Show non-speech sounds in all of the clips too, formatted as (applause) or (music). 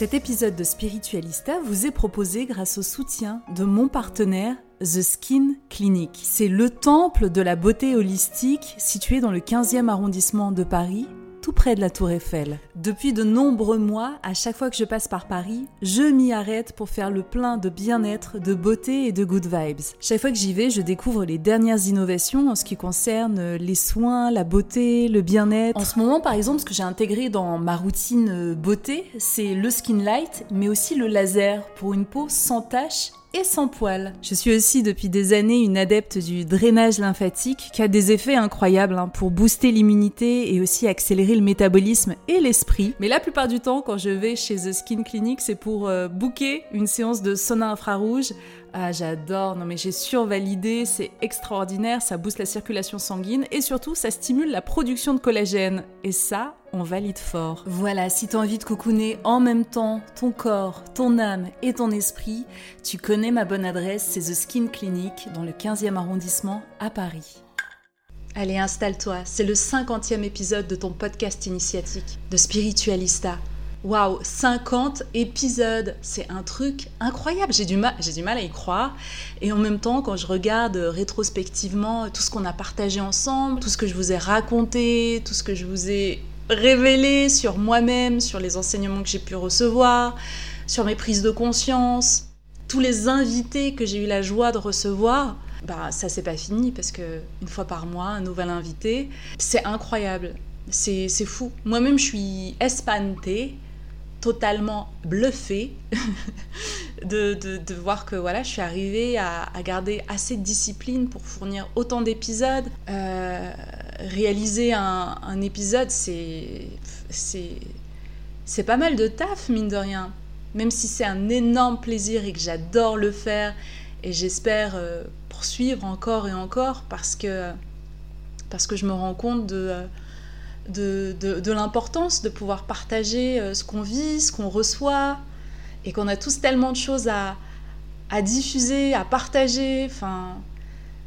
Cet épisode de Spiritualista vous est proposé grâce au soutien de mon partenaire The Skin Clinic. C'est le temple de la beauté holistique situé dans le 15e arrondissement de Paris, tout près de la Tour Eiffel. Depuis de nombreux mois, à chaque fois que je passe par Paris, je m'y arrête pour faire le plein de bien-être, de beauté et de good vibes. Chaque fois que j'y vais, je découvre les dernières innovations en ce qui concerne les soins, la beauté, le bien-être. En ce moment, par exemple, ce que j'ai intégré dans ma routine beauté, c'est le skin light, mais aussi le laser pour une peau sans taches et sans poils. Je suis aussi depuis des années une adepte du drainage lymphatique qui a des effets incroyables hein, pour booster l'immunité et aussi accélérer le métabolisme et l'esprit. Mais la plupart du temps, quand je vais chez The Skin Clinic, c'est pour euh, booker une séance de sauna infrarouge ah, j'adore. Non, mais j'ai survalidé. C'est extraordinaire. Ça booste la circulation sanguine et surtout, ça stimule la production de collagène. Et ça, on valide fort. Voilà, si t'as envie de cocooner en même temps ton corps, ton âme et ton esprit, tu connais ma bonne adresse, c'est The Skin Clinic dans le 15e arrondissement à Paris. Allez, installe-toi, c'est le 50e épisode de ton podcast initiatique de Spiritualista. Waouh, 50 épisodes, c'est un truc incroyable. J'ai du, mal, du mal à y croire. Et en même temps, quand je regarde rétrospectivement tout ce qu'on a partagé ensemble, tout ce que je vous ai raconté, tout ce que je vous ai révélé sur moi-même, sur les enseignements que j'ai pu recevoir, sur mes prises de conscience, tous les invités que j'ai eu la joie de recevoir, bah ça c'est pas fini parce que une fois par mois, un nouvel invité, c'est incroyable. C'est fou. Moi-même, je suis espantée totalement bluffée (laughs) de, de, voir que voilà, je suis arrivée à, garder assez de discipline pour fournir autant d'épisodes. Euh, réaliser un, un épisode, c'est, pas mal de taf, mine de rien. Même si c'est un énorme plaisir et que j'adore le faire, et j'espère euh, poursuivre encore et encore parce que, parce que je me rends compte de... Euh, de, l'importance de pouvoir partager euh, ce qu'on vit, ce qu'on reçoit, et qu'on a tous tellement de choses à, diffuser, à partager. Enfin,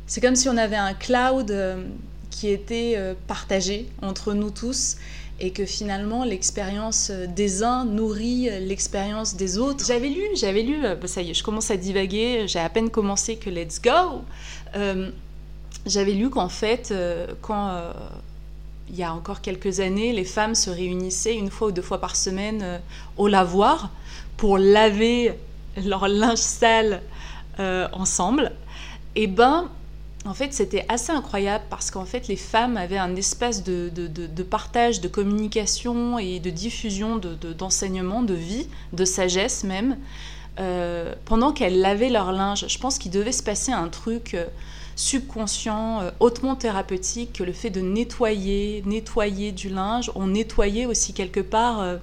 c'est comme si on avait un cloud euh, qui était euh, partagé entre nous tous et que finalement l'expérience des uns nourrit l'expérience des autres. J'avais lu, j'avais lu, bah, ça y est, je commence à divaguer, j'ai à peine commencé que Let's Go. j'avais lu qu'en fait, quand il y a encore quelques années, les femmes se réunissaient une fois ou deux fois par semaine euh, au lavoir pour laver leur linge sale euh, ensemble. Et ben, en fait, c'était assez incroyable parce qu'en fait, les femmes avaient un espace de, partage, de communication et de diffusion d'enseignement, de, vie, de sagesse même, euh, pendant qu'elles lavaient leur linge. Je pense qu'il devait se passer un truc subconscient, euh, hautement thérapeutique, que le fait de nettoyer, nettoyer du linge, on nettoyait aussi quelque part euh,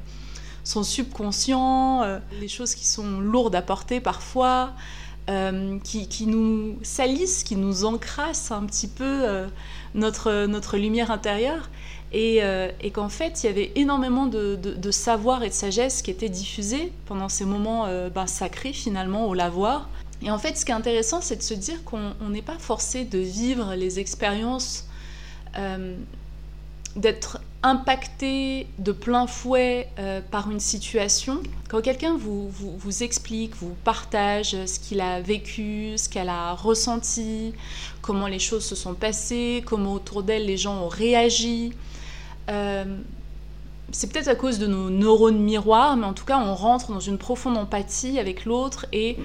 son subconscient, euh, les choses qui sont lourdes à porter parfois, qui, nous salissent, qui nous encrassent un petit peu notre, notre lumière intérieure. Et, qu'en fait, il y avait énormément de, savoir et de sagesse qui était diffusé pendant ces moments ben, sacrés finalement au lavoir. Et en fait, ce qui est intéressant, c'est de se dire qu'on n'est pas forcé de vivre les expériences euh, d'être impacté de plein fouet euh, par une situation, quand quelqu'un vous, vous, explique, vous partage ce qu'il a vécu, ce qu'elle a ressenti, comment les choses se sont passées, comment autour d'elle les gens ont réagi, euh, c'est peut-être à cause de nos neurones miroirs, mais en tout cas, on rentre dans une profonde empathie avec l'autre et,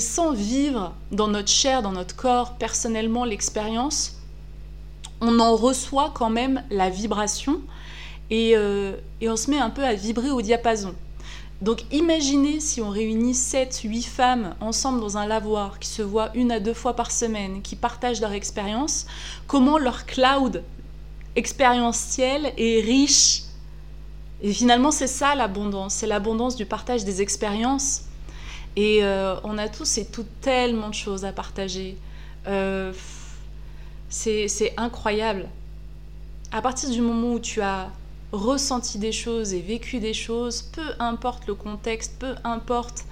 sans vivre dans notre chair, dans notre corps, personnellement, l'expérience, on en reçoit quand même la vibration et, euh, et, on se met un peu à vibrer au diapason. Donc imaginez si on réunit 7, 8 femmes ensemble dans un lavoir, qui se voient une à deux fois par semaine, qui partagent leur expérience, comment leur cloud expérientiel est riche et finalement, c'est ça l'abondance, c'est l'abondance du partage des expériences. Et euh, on a tous et toutes tellement de choses à partager. Euh, c'est incroyable. À partir du moment où tu as ressenti des choses et vécu des choses, peu importe le contexte, peu importe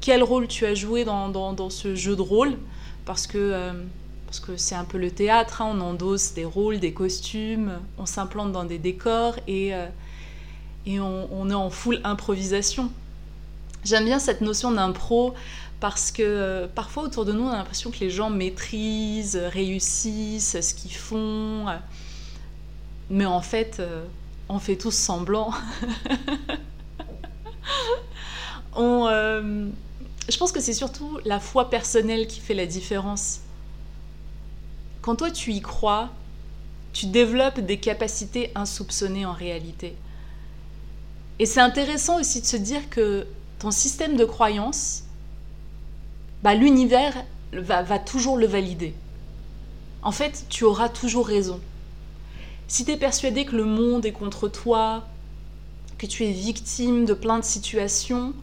quel rôle tu as joué dans, ce jeu de rôle, parce que euh, parce que c'est un peu le théâtre, hein, on endosse des rôles, des costumes, on s'implante dans des décors et et on, est en full improvisation. J'aime bien cette notion d'impro parce que euh, parfois autour de nous, on a l'impression que les gens maîtrisent, réussissent ce qu'ils font. Mais en fait, euh, on fait tous semblant. (laughs) Euh, je pense que c'est surtout la foi personnelle qui fait la différence. Quand toi tu y crois, tu développes des capacités insoupçonnées en réalité. Et c'est intéressant aussi de se dire que ton système de croyance, bah, l'univers va, toujours le valider. En fait, tu auras toujours raison. Si tu es persuadé que le monde est contre toi, que tu es victime de plein de situations,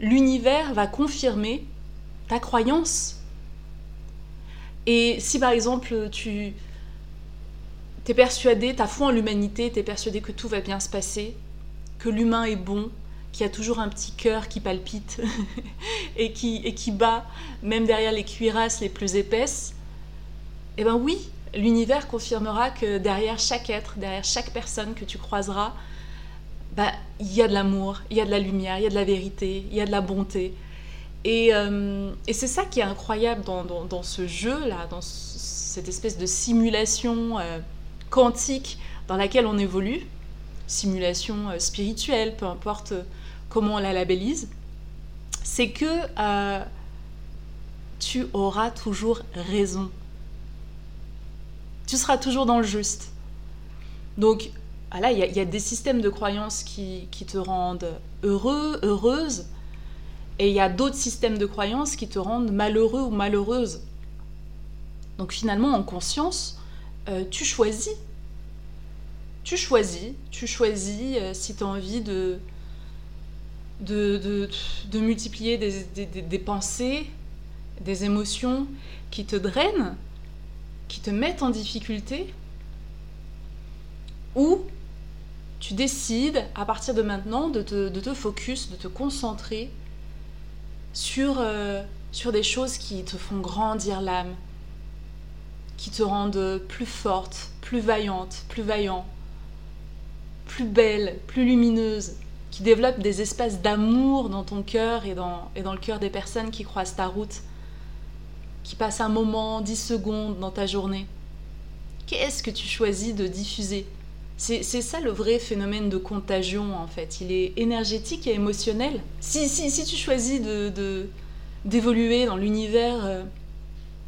l'univers va confirmer ta croyance. Et si par exemple tu es persuadé, ta foi en l'humanité, tu es persuadé que tout va bien se passer, que l'humain est bon, qu'il y a toujours un petit cœur qui palpite (laughs) et, qui, et qui bat, même derrière les cuirasses les plus épaisses, eh bien oui, l'univers confirmera que derrière chaque être, derrière chaque personne que tu croiseras, bah, il y a de l'amour, il y a de la lumière, il y a de la vérité, il y a de la bonté. Et, euh, c'est ça qui est incroyable dans, ce jeu-là, dans cette espèce de simulation euh, quantique dans laquelle on évolue simulation euh, spirituelle, peu importe euh, comment on la labellise, c'est que euh, tu auras toujours raison. Tu seras toujours dans le juste. Donc, voilà, il y, a des systèmes de croyances qui, qui te rendent heureux, heureuse, et il y a d'autres systèmes de croyances qui te rendent malheureux ou malheureuse. Donc finalement, en conscience, tu choisis tu choisis, tu choisis euh, si tu as envie de, multiplier des, pensées, des émotions qui te drainent, qui te mettent en difficulté, ou tu décides à partir de maintenant de te, de focus, de te concentrer sur, euh, sur des choses qui te font grandir l'âme, qui te rendent plus forte, plus vaillante, plus vaillant, plus belle, plus lumineuse, qui développe des espaces d'amour dans ton cœur et dans, et dans le cœur des personnes qui croisent ta route, qui passent un moment, 10 secondes dans ta journée. Qu'est-ce que tu choisis de diffuser? C'est, ça le vrai phénomène de contagion en fait. Il est énergétique et émotionnel. Si, si, si tu choisis de, d'évoluer dans l'univers euh,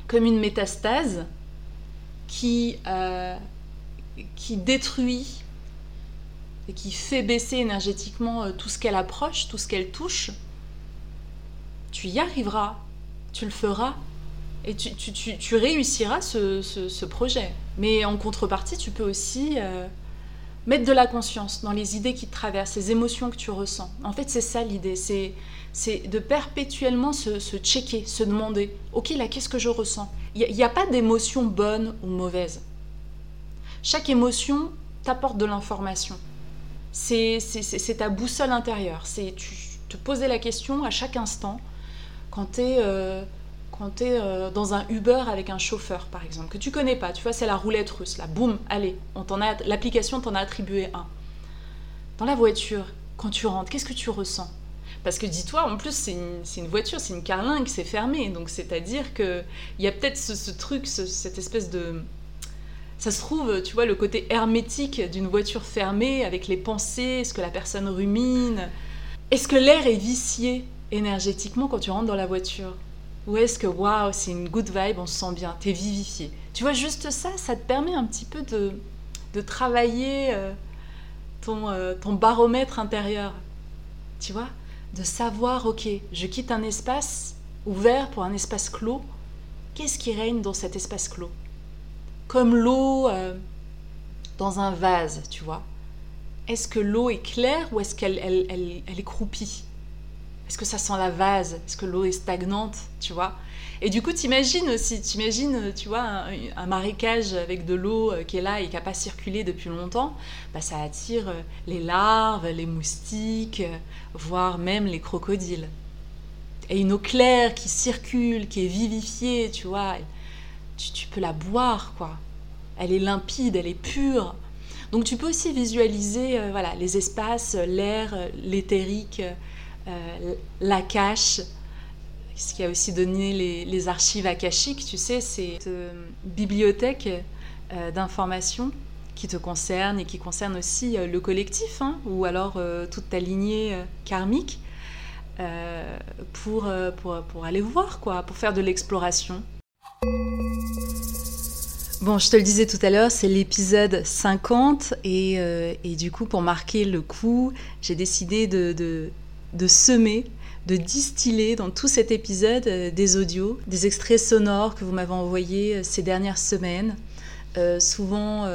comme une métastase qui, euh, qui détruit et qui fait baisser énergétiquement euh, tout ce qu'elle approche, tout ce qu'elle touche, tu y arriveras, tu le feras et tu, réussiras ce, projet. Mais en contrepartie, tu peux aussi euh, mettre de la conscience dans les idées qui te traversent, les émotions que tu ressens. En fait, c'est ça l'idée, c'est, de perpétuellement se, se, checker, se demander, ok là, qu'est-ce que je ressens? Il n'y a pas d'émotion bonne ou mauvaise. Chaque émotion t'apporte de l'information c'est ta boussole intérieure. C'est tu te poser la question à chaque instant quand tu es euh, euh, dans un Uber avec un chauffeur, par exemple, que tu connais pas, tu vois, c'est la roulette russe, boum, allez, l'application t'en a attribué un. Dans la voiture, quand tu rentres, qu'est-ce que tu ressens? Parce que dis-toi, en plus, c'est une, voiture, c'est une carlingue, c'est fermé, donc c'est-à-dire qu'il y a peut-être ce, truc, cette espèce de... Ça se trouve, tu vois, le côté hermétique d'une voiture fermée, avec les pensées, ce que la personne rumine. Est-ce que l'air est vicié énergétiquement quand tu rentres dans la voiture? Ou est-ce que, waouh, c'est une good vibe, on se sent bien, t'es vivifié? Tu vois, juste ça, ça te permet un petit peu de, travailler euh, ton, euh, ton baromètre intérieur. Tu vois? De savoir, ok, je quitte un espace ouvert pour un espace clos. Qu'est-ce qui règne dans cet espace clos? Comme l'eau euh, dans un vase, tu vois. Est-ce que l'eau est claire ou est-ce qu'elle elle, elle est croupie est-ce que ça sent la vase? Est-ce que l'eau est stagnante Tu vois? Et du coup, t'imagines aussi, t'imagines, tu vois, un, marécage avec de l'eau euh, qui est là et qui n'a pas circulé depuis longtemps, bah, ça attire euh, les larves, les moustiques, voire même les crocodiles. Et une eau claire qui circule, qui est vivifiée, tu vois, tu, peux la boire, quoi. Elle est limpide, elle est pure. Donc tu peux aussi visualiser voilà, les espaces, l'air, l'éthérique, euh, la cache, ce qui a aussi donné les, archives akashiques, tu sais, c'est euh, bibliothèque euh, d'informations qui te concerne et qui concerne aussi le collectif, hein, ou alors toute ta lignée karmique, pour, pour, pour, aller voir, quoi, pour faire de l'exploration. Bon, je te le disais tout à l'heure, c'est l'épisode 50 et, et, du coup, pour marquer le coup, j'ai décidé de, semer, de distiller dans tout cet épisode euh, des audios, des extraits sonores que vous m'avez envoyés euh, ces dernières semaines, euh, souvent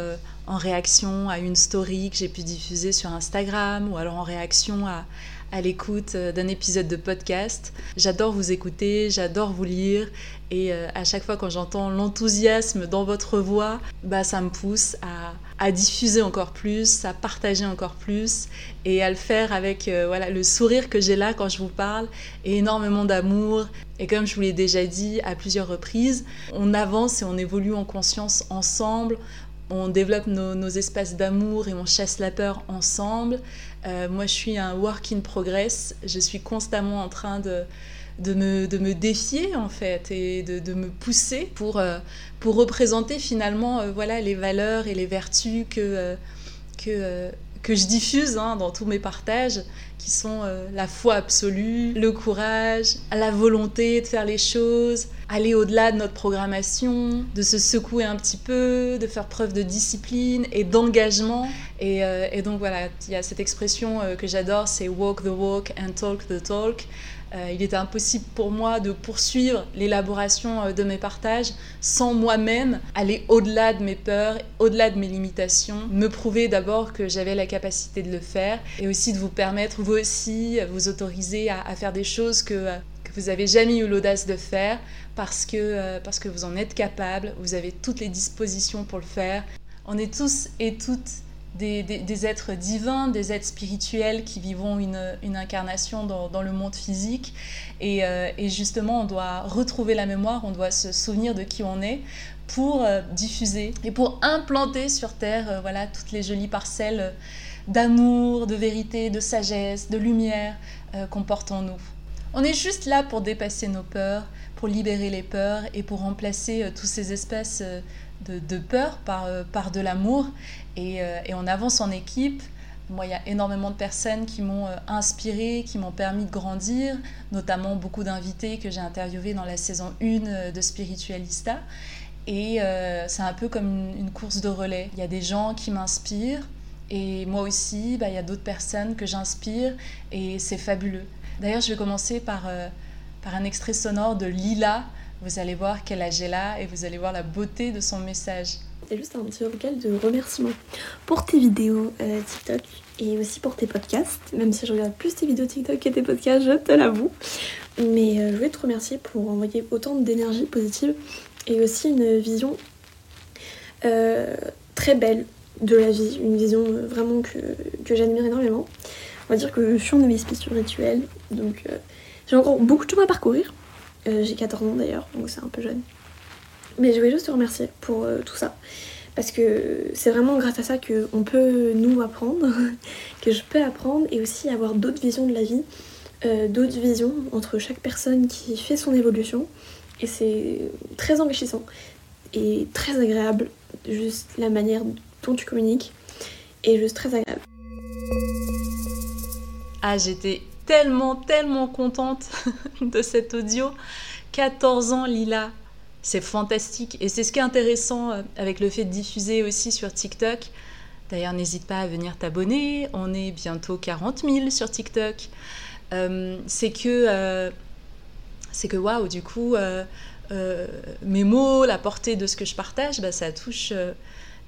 en réaction à une story que j'ai pu diffuser sur Instagram ou alors en réaction à, à l'écoute d'un épisode de podcast. J'adore vous écouter, j'adore vous lire et à chaque fois quand j'entends l'enthousiasme dans votre voix, bah, ça me pousse à, à diffuser encore plus, à partager encore plus et à le faire avec euh, voilà, le sourire que j'ai là quand je vous parle et énormément d'amour. Et comme je vous l'ai déjà dit à plusieurs reprises, on avance et on évolue en conscience ensemble. On développe nos, espaces d'amour et on chasse la peur ensemble. Euh, moi, je suis un work in progress. Je suis constamment en train de, de me, de me défier en fait et de, de me pousser pour, euh, pour représenter finalement euh, voilà, les valeurs et les vertus que, que, que je diffuse hein, dans tous mes partages, qui sont la foi absolue, le courage, la volonté de faire les choses, aller au-delà de notre programmation, de se secouer un petit peu, de faire preuve de discipline et d'engagement. Et, et, donc voilà, il y a cette expression que j'adore, c'est walk the walk and talk the talk. Euh, il était impossible pour moi de poursuivre l'élaboration euh, de mes partages sans moi-même aller au-delà de mes peurs, au-delà de mes limitations, me prouver d'abord que j'avais la capacité de le faire et aussi de vous permettre, vous aussi, vous autoriser à, faire des choses que, euh, que vous n'avez jamais eu l'audace de faire parce que, parce que vous en êtes capable, vous avez toutes les dispositions pour le faire. On est tous et toutes des, êtres divins, des êtres spirituels qui vivons une, incarnation dans, le monde physique. Euh, et, justement, on doit retrouver la mémoire, on doit se souvenir de qui on est pour euh, diffuser et pour implanter sur Terre euh, voilà, toutes les jolies parcelles d'amour, de vérité, de sagesse, de lumière qu'on porte en nous. On est juste là pour dépasser nos peurs, pour libérer les peurs et pour remplacer tous ces espaces de, peur par, par de l'amour. Euh, et, on avance en équipe. Moi, il y a énormément de personnes qui m'ont euh, inspiré, qui m'ont permis de grandir, notamment beaucoup d'invités que j'ai interviewés dans la saison 1 de Spiritualista. Et c'est un peu comme une, course de relais. Il y a des gens qui m'inspirent, et moi aussi, bah, il y a d'autres personnes que j'inspire, et c'est fabuleux. D'ailleurs, je vais commencer par, par un extrait sonore de Lila, vous allez voir quel âge elle a et vous allez voir la beauté de son message. C'est juste un petit vocal de remerciement pour tes vidéos euh, TikTok et aussi pour tes podcasts, même si je regarde plus tes vidéos TikTok que tes podcasts, je te l'avoue. Mais euh, je voulais te remercier pour envoyer autant d'énergie positive et aussi une vision euh, très belle de la vie, une vision vraiment que, que j'admire énormément. On va dire que je suis en émission spirituelle, donc j'ai encore beaucoup de chemin à parcourir, J'ai 14 ans d'ailleurs, donc c'est un peu jeune. Mais je voulais juste te remercier pour tout ça. Parce que c'est vraiment grâce à ça qu'on peut nous apprendre, (laughs) que je peux apprendre et aussi avoir d'autres visions de la vie, d'autres visions entre chaque personne qui fait son évolution. Et c'est très enrichissant et très agréable, juste la manière dont tu communiques est juste très agréable. Ah, j'étais tellement, tellement contente (laughs) de cet audio. 14 ans, Lila. C'est fantastique. Et c'est ce qui est intéressant euh, avec le fait de diffuser aussi sur TikTok. D'ailleurs, n'hésite pas à venir t'abonner. On est bientôt 40 000 sur TikTok. Euh, c'est que, euh, c'est que waouh, du coup, mes mots, la portée de ce que je partage, bah, ça touche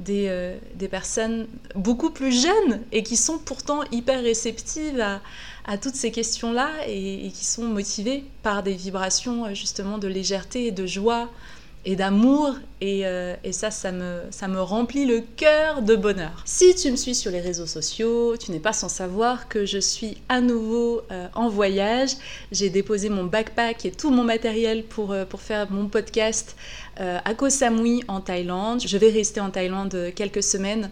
euh, des, personnes beaucoup plus jeunes et qui sont pourtant hyper réceptives à, toutes ces questions-là et, qui sont motivées par des vibrations euh, justement de légèreté et de joie et d'amour euh, et, ça, ça me, ça me remplit le cœur de bonheur. Si tu me suis sur les réseaux sociaux, tu n'es pas sans savoir que je suis à nouveau en voyage. J'ai déposé mon backpack et tout mon matériel pour, pour faire mon podcast à Koh Samui en Thaïlande. Je vais rester en Thaïlande quelques semaines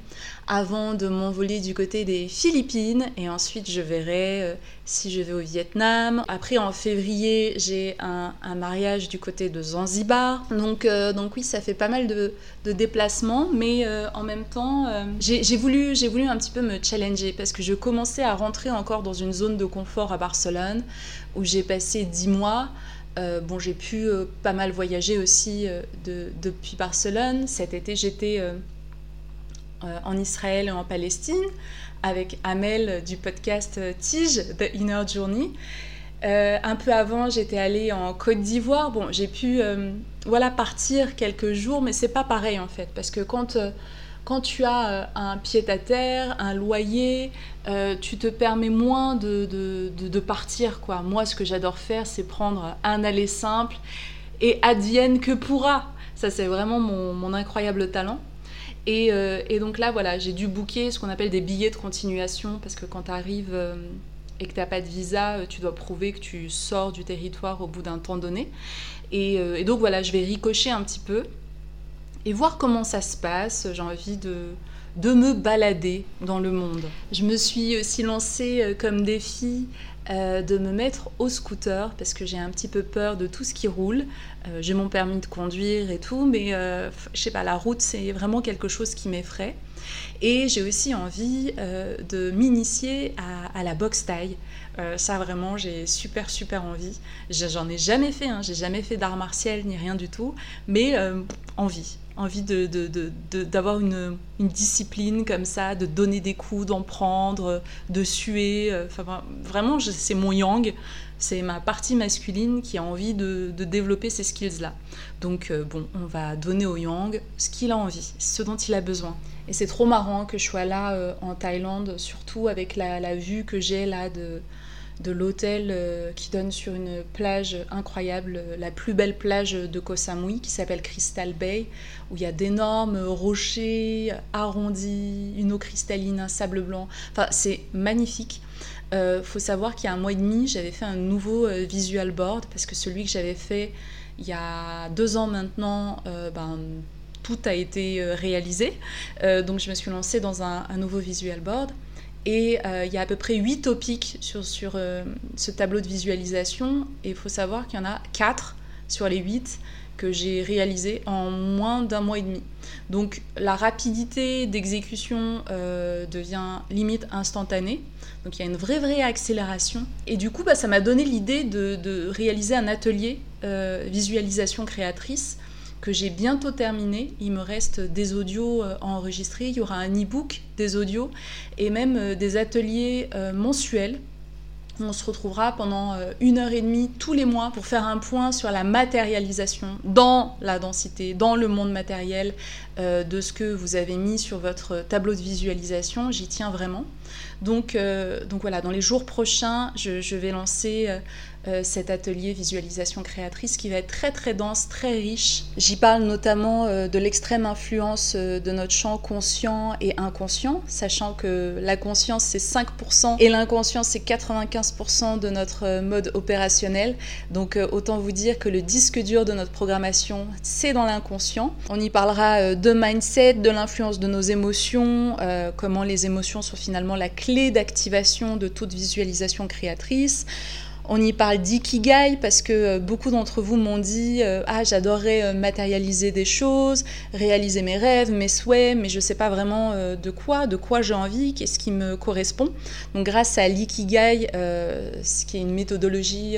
avant de m'envoler du côté des Philippines et ensuite je verrai euh, si je vais au Vietnam. Après en février j'ai un, mariage du côté de Zanzibar. Donc, euh, donc oui ça fait pas mal de, déplacements mais en même temps j'ai voulu, voulu un petit peu me challenger parce que je commençais à rentrer encore dans une zone de confort à Barcelone où j'ai passé dix mois. Euh, bon, j'ai pu euh, pas mal voyager aussi euh, depuis Barcelone. Cet été, j'étais en Israël et en Palestine avec Amel du podcast Tige, The Inner Journey. un peu avant, j'étais allée en Côte d'Ivoire. Bon, j'ai pu voilà, partir quelques jours, mais c'est pas pareil en fait, parce que quand quand tu as euh, un pied-à-terre, un loyer, euh, tu te permets moins de, de, partir. Quoi. Moi, ce que j'adore faire, c'est prendre un aller simple et advienne que pourra. Ça, c'est vraiment mon, incroyable talent. Euh, et, donc là, voilà, j'ai dû booker ce qu'on appelle des billets de continuation parce que quand tu arrives et que tu n'as pas de visa, tu dois prouver que tu sors du territoire au bout d'un temps donné. Et, et donc voilà, je vais ricocher un petit peu et voir comment ça se passe. J'ai envie de, de me balader dans le monde. Je me suis aussi lancée euh, comme défi euh, de me mettre au scooter parce que j'ai un petit peu peur de tout ce qui roule. Euh, j'ai mon permis de conduire et tout, mais je sais pas, la route c'est vraiment quelque chose qui m'effraie. Et j'ai aussi envie de m'initier à, à, la boxe taille. ça vraiment, j'ai super super envie. J'en ai jamais fait, hein, j'ai jamais fait d'art martial ni rien du tout, mais envie envie d'avoir de, une, discipline comme ça, de donner des coups, d'en prendre, de suer. Euh, enfin, vraiment, c'est mon yang, c'est ma partie masculine qui a envie de, développer ces skills-là. Donc, euh, bon, on va donner au yang ce qu'il a envie, ce dont il a besoin. Et c'est trop marrant que je sois là euh, en Thaïlande, surtout avec la vue que j'ai là de de l'hôtel euh, qui donne sur une plage incroyable, la plus belle plage de Koh Samui qui s'appelle Crystal Bay, où il y a d'énormes rochers arrondis, une eau cristalline, un sable blanc. Enfin, c'est magnifique. Euh, faut savoir qu'il y a un mois et demi, j'avais fait un nouveau euh, visual board parce que celui que j'avais fait il y a deux ans maintenant, ben, tout a été réalisé. donc je me suis lancée dans un nouveau visual board. Et euh, il y a à peu près 8 topics sur, euh, ce tableau de visualisation. Et il faut savoir qu'il y en a 4 sur les 8 que j'ai réalisés en moins d'un mois et demi. Donc la rapidité d'exécution euh, devient limite instantanée. Donc il y a une vraie vraie accélération. Et du coup, bah, ça m'a donné l'idée de, réaliser un atelier visualisation créatrice que j'ai bientôt terminé. Il me reste des audios euh, enregistrés, il y aura un e-book des audios et même euh, des ateliers euh, mensuels. On se retrouvera pendant une heure et demie tous les mois pour faire un point sur la matérialisation dans la densité, dans le monde matériel de ce que vous avez mis sur votre tableau de visualisation. J'y tiens vraiment. Donc, donc voilà, dans les jours prochains, je, je vais lancer cet atelier visualisation créatrice qui va être très très dense, très riche. J'y parle notamment euh, de l'extrême influence euh, de notre champ conscient et inconscient, sachant que la conscience c'est 5% et l'inconscient c'est 95% de notre mode opérationnel. Donc autant vous dire que le disque dur de notre programmation c'est dans l'inconscient. On y parlera de mindset, de l'influence de nos émotions, comment les émotions sont finalement la clé d'activation de toute visualisation créatrice. On y parle d'ikigai parce que euh, beaucoup d'entre vous m'ont dit euh, Ah, j'adorerais euh, matérialiser des choses, réaliser mes rêves, mes souhaits, mais je ne sais pas vraiment de quoi, de quoi j'ai envie, qu'est-ce qui me correspond. Donc, grâce à l'ikigai, ce qui est une méthodologie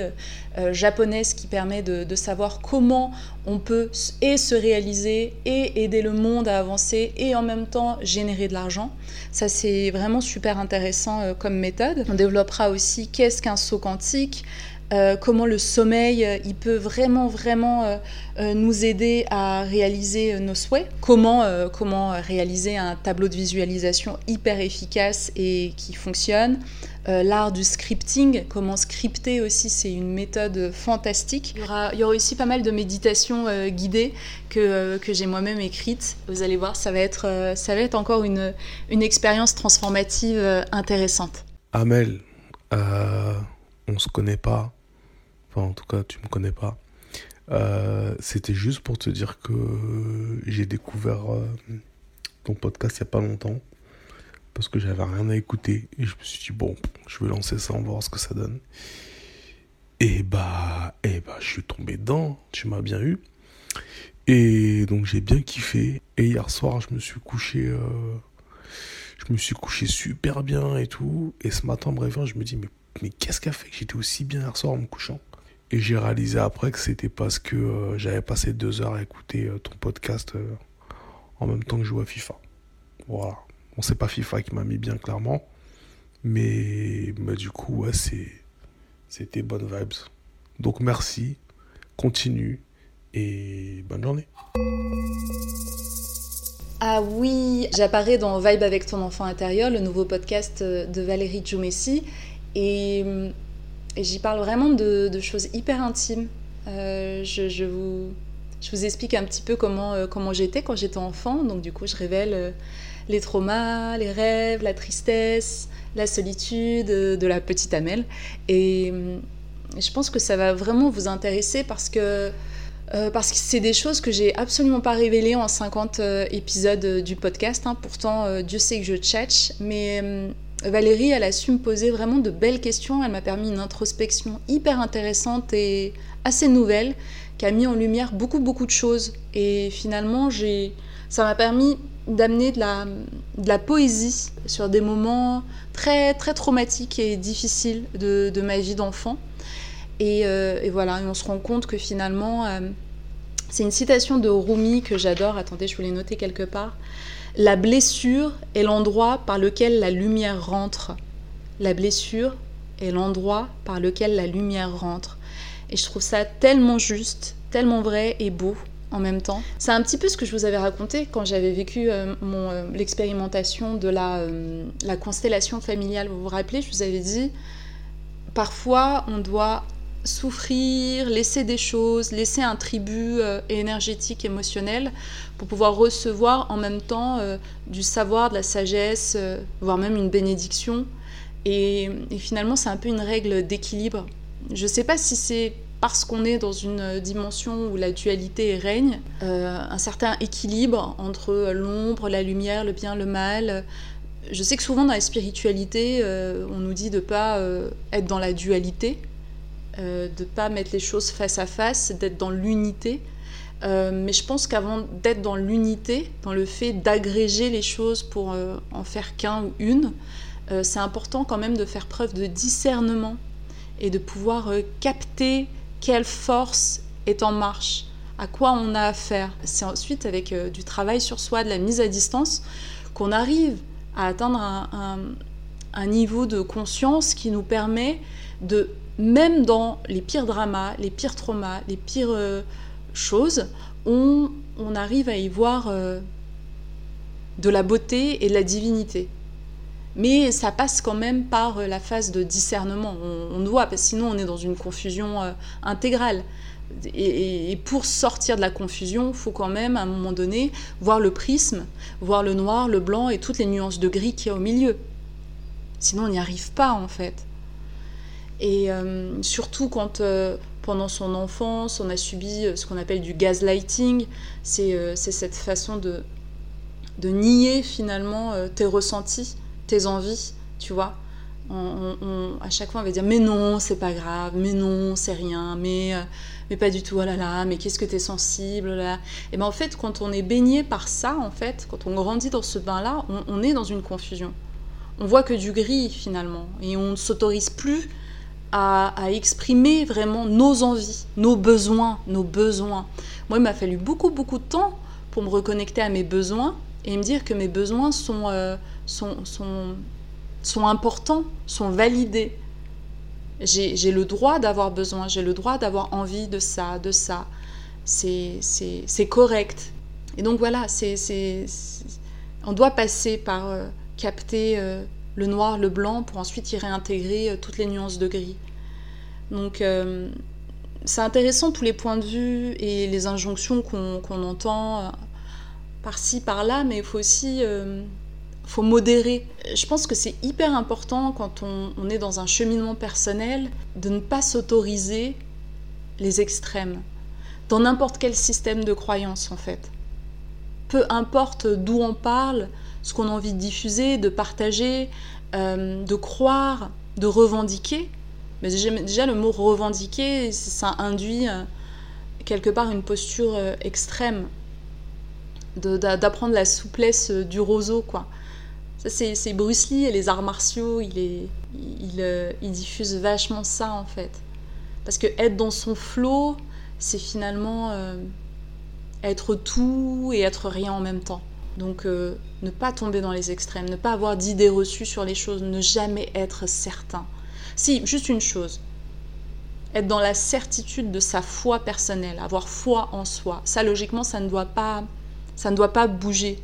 japonaise qui permet de, savoir comment on peut et se réaliser et aider le monde à avancer et en même temps générer de l'argent. Ça, c'est vraiment super intéressant comme méthode. On développera aussi qu'est-ce qu'un saut quantique euh, comment le sommeil, euh, il peut vraiment, vraiment euh, nous aider à réaliser nos souhaits, comment, comment réaliser un tableau de visualisation hyper efficace et qui fonctionne, l'art du scripting, comment scripter aussi, c'est une méthode fantastique. Il y, aura, aussi pas mal de méditations guidées que, que j'ai moi-même écrites. Vous allez voir, ça va être, ça va être encore une, une expérience transformative intéressante. Amel, on se connaît pas en tout cas, tu me connais pas. Euh, c'était juste pour te dire que j'ai découvert euh, ton podcast il n'y a pas longtemps. Parce que j'avais rien à écouter. Et je me suis dit, bon, je vais lancer ça, on va voir ce que ça donne. Et bah, et bah, je suis tombé dedans. Tu m'as bien eu. Et donc j'ai bien kiffé. Et hier soir, je me suis couché. Euh, je me suis couché super bien et tout. Et ce matin, bref, je me dis, mais, mais qu'est-ce qui a fait que j'étais aussi bien hier soir en me couchant? Et j'ai réalisé après que c'était parce que euh, j'avais passé deux heures à écouter euh, ton podcast euh, en même temps que je jouais à FIFA. Voilà. Bon, c'est pas FIFA qui m'a mis bien clairement. Mais bah, du coup, ouais, c'était bonnes vibes. Donc merci, continue et bonne journée. Ah oui, j'apparais dans Vibe avec ton enfant intérieur, le nouveau podcast de Valérie Djoumessi. Et hum, et j'y parle vraiment de, choses hyper intimes. Euh, je, vous, je vous explique un petit peu comment, euh, comment j'étais quand j'étais enfant. Donc du coup, je révèle euh, les traumas, les rêves, la tristesse, la solitude de la petite Amel. Et je pense que ça va vraiment vous intéresser parce que parce que c'est des choses que j'ai absolument pas révélées en 50 épisodes du podcast. Hein. Pourtant, Dieu sait que je tchatche. Mais Valérie, elle a su me poser vraiment de belles questions. Elle m'a permis une introspection hyper intéressante et assez nouvelle, qui a mis en lumière beaucoup, beaucoup de choses. Et finalement, ça m'a permis d'amener de la, poésie sur des moments très, très traumatiques et difficiles de, ma vie d'enfant. Euh, et, voilà, on se rend compte que finalement, euh, c'est une citation de Rumi que j'adore. Attendez, je voulais noter quelque part. La blessure est l'endroit par lequel la lumière rentre. La blessure est l'endroit par lequel la lumière rentre. Et je trouve ça tellement juste, tellement vrai et beau en même temps. C'est un petit peu ce que je vous avais raconté quand j'avais vécu euh, euh, l'expérimentation de la, euh, la constellation familiale. Vous vous rappelez, je vous avais dit, parfois on doit souffrir, laisser des choses, laisser un tribut euh, énergétique, émotionnel, pour pouvoir recevoir en même temps euh, du savoir, de la sagesse, euh, voire même une bénédiction. Et, finalement, c'est un peu une règle d'équilibre. Je ne sais pas si c'est parce qu'on est dans une dimension où la dualité règne, un certain équilibre entre l'ombre, la lumière, le bien, le mal. Je sais que souvent dans la spiritualité, on nous dit de pas être dans la dualité, euh, de ne pas mettre les choses face à face, d'être dans l'unité. Euh, mais je pense qu'avant d'être dans l'unité, dans le fait d'agréger les choses pour euh, en faire qu'un ou une, c'est important quand même de faire preuve de discernement et de pouvoir capter quelle force est en marche, à quoi on a affaire. C'est ensuite avec du travail sur soi, de la mise à distance, qu'on arrive à atteindre un niveau de conscience qui nous permet de même dans les pires dramas, les pires traumas, les pires euh, choses, on, arrive à y voir euh, de la beauté et de la divinité. Mais ça passe quand même par la phase de discernement. On, doit, parce que sinon on est dans une confusion intégrale. Et, pour sortir de la confusion, il faut quand même, à un moment donné, voir le prisme, voir le noir, le blanc et toutes les nuances de gris qu'il y a au milieu. Sinon, on n'y arrive pas, en fait. Et euh, surtout quand, euh, pendant son enfance, on a subi euh, ce qu'on appelle du gaslighting, c'est cette façon de, de nier finalement tes ressentis, tes envies, tu vois à chaque fois, on va dire mais non, c'est pas grave, mais non, c'est rien, mais, mais pas du tout, oh là là, mais qu'est-ce que t'es sensible, oh là. Et ben en fait, quand on est baigné par ça, en fait, quand on grandit dans ce bain-là, on, est dans une confusion. On voit que du gris finalement, et on ne s'autorise plus à, exprimer vraiment nos envies, nos besoins, nos besoins. Moi, il m'a fallu beaucoup, beaucoup de temps pour me reconnecter à mes besoins et me dire que mes besoins sont, euh, sont sont importants, sont validés. J'ai le droit d'avoir besoin, j'ai le droit d'avoir envie de ça, de ça. C'est correct. Et donc voilà, c'est on doit passer par euh, capter euh, le noir, le blanc, pour ensuite y réintégrer euh, toutes les nuances de gris. Donc c'est intéressant tous les points de vue et les injonctions qu'on entend par-ci, par-là, mais il faut aussi faut modérer. Je pense que c'est hyper important quand on, est dans un cheminement personnel de ne pas s'autoriser les extrêmes dans n'importe quel système de croyance en fait. Peu importe d'où on parle, ce qu'on a envie de diffuser, de partager, euh, de croire, de revendiquer. Mais déjà, le mot revendiquer, ça induit euh, quelque part une posture euh, extrême, d'apprendre la souplesse du roseau, quoi c'est Bruce Lee et les arts martiaux, il, est, il, diffuse vachement ça en fait. Parce que être dans son flot, c'est finalement être tout et être rien en même temps. Donc euh, ne pas tomber dans les extrêmes, ne pas avoir d'idées reçues sur les choses, ne jamais être certain. Si, juste une chose, être dans la certitude de sa foi personnelle, avoir foi en soi. Ça, logiquement, ça ne doit pas, ça ne doit pas bouger.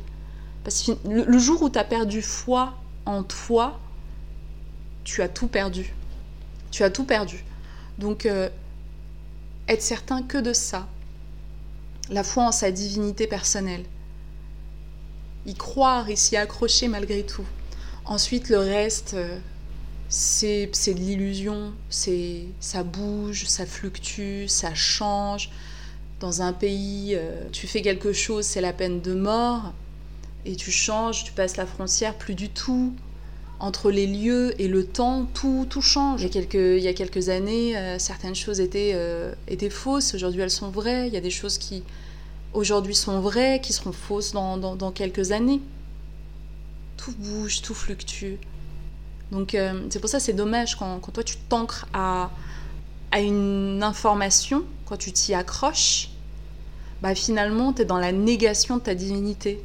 Parce que le jour où tu as perdu foi en toi, tu as tout perdu. Tu as tout perdu. Donc, euh, être certain que de ça, la foi en sa divinité personnelle, y croire et s'y accrocher malgré tout. Ensuite, le reste, euh, c'est de l'illusion, ça bouge, ça fluctue, ça change. Dans un pays, euh, tu fais quelque chose, c'est la peine de mort et tu changes, tu passes la frontière, plus du tout. Entre les lieux et le temps, tout, tout change. Il y a quelques, années, euh, certaines choses étaient, étaient fausses, aujourd'hui elles sont vraies. Il y a des choses qui aujourd'hui sont vraies, qui seront fausses dans, dans, quelques années. Tout bouge, tout fluctue. Donc euh, c'est pour ça c'est dommage quand, quand, toi tu t'ancres à, à une information, quand tu t'y accroches, bah finalement tu es dans la négation de ta divinité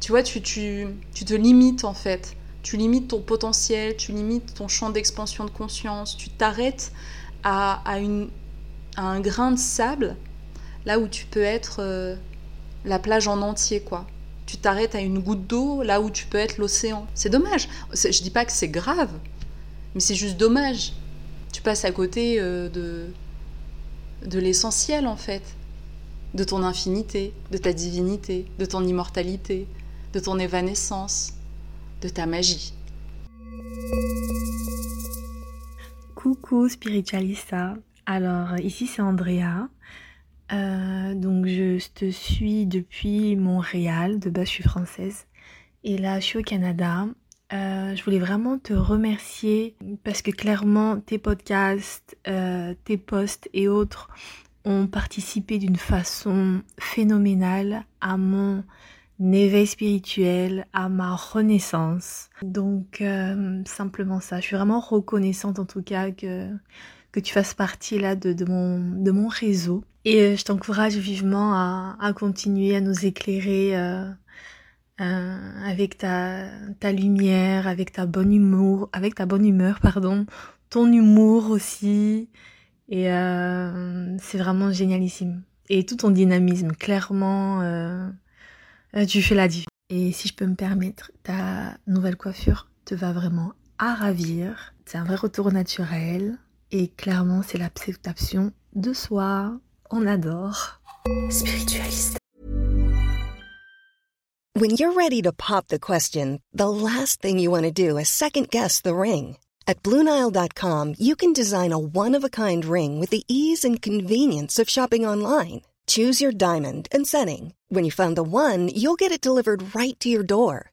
tu vois, tu, tu, tu te limites en fait. Tu limites ton potentiel, tu limites ton champ d'expansion de conscience, tu t'arrêtes à, à, une, à un grain de sable, là où tu peux être euh, la plage en entier, quoi. Tu t'arrêtes à une goutte d'eau, là où tu peux être l'océan. C'est dommage. Je dis pas que c'est grave, mais c'est juste dommage. Tu passes à côté euh, de, de l'essentiel, en fait. De ton infinité, de ta divinité, de ton immortalité, de ton évanescence, de ta magie. Coucou spiritualista. Alors ici c'est Andrea. Euh, donc je te suis depuis Montréal, de base je suis française. Et là je suis au Canada. Euh, je voulais vraiment te remercier parce que clairement tes podcasts, euh, tes posts et autres ont participé d'une façon phénoménale à mon éveil spirituel, à ma renaissance. Donc simplement ça, je suis vraiment reconnaissante en tout cas que, que tu fasses partie là de, de, mon, de mon réseau. Et euh, je t'encourage vivement à, à, continuer à nous éclairer euh, avec ta, ta lumière, avec ta bonne humour, avec ta bonne humeur, pardon, ton humour aussi. Et c'est vraiment génialissime. Et tout ton dynamisme, clairement, euh, tu fais la différence. Et si je peux me permettre, ta nouvelle coiffure te va vraiment à ravir. C'est un vrai retour naturel. Et clairement, c'est l'acceptation de soi. On adore. Spiritualiste. When you're ready to pop the question, the last thing you want to do is second guess the ring. At Bluenile.com, you can design a one-of-a-kind ring with the ease and convenience of shopping online. Choose your diamond and setting. When you find the one, you'll get it delivered right to your door.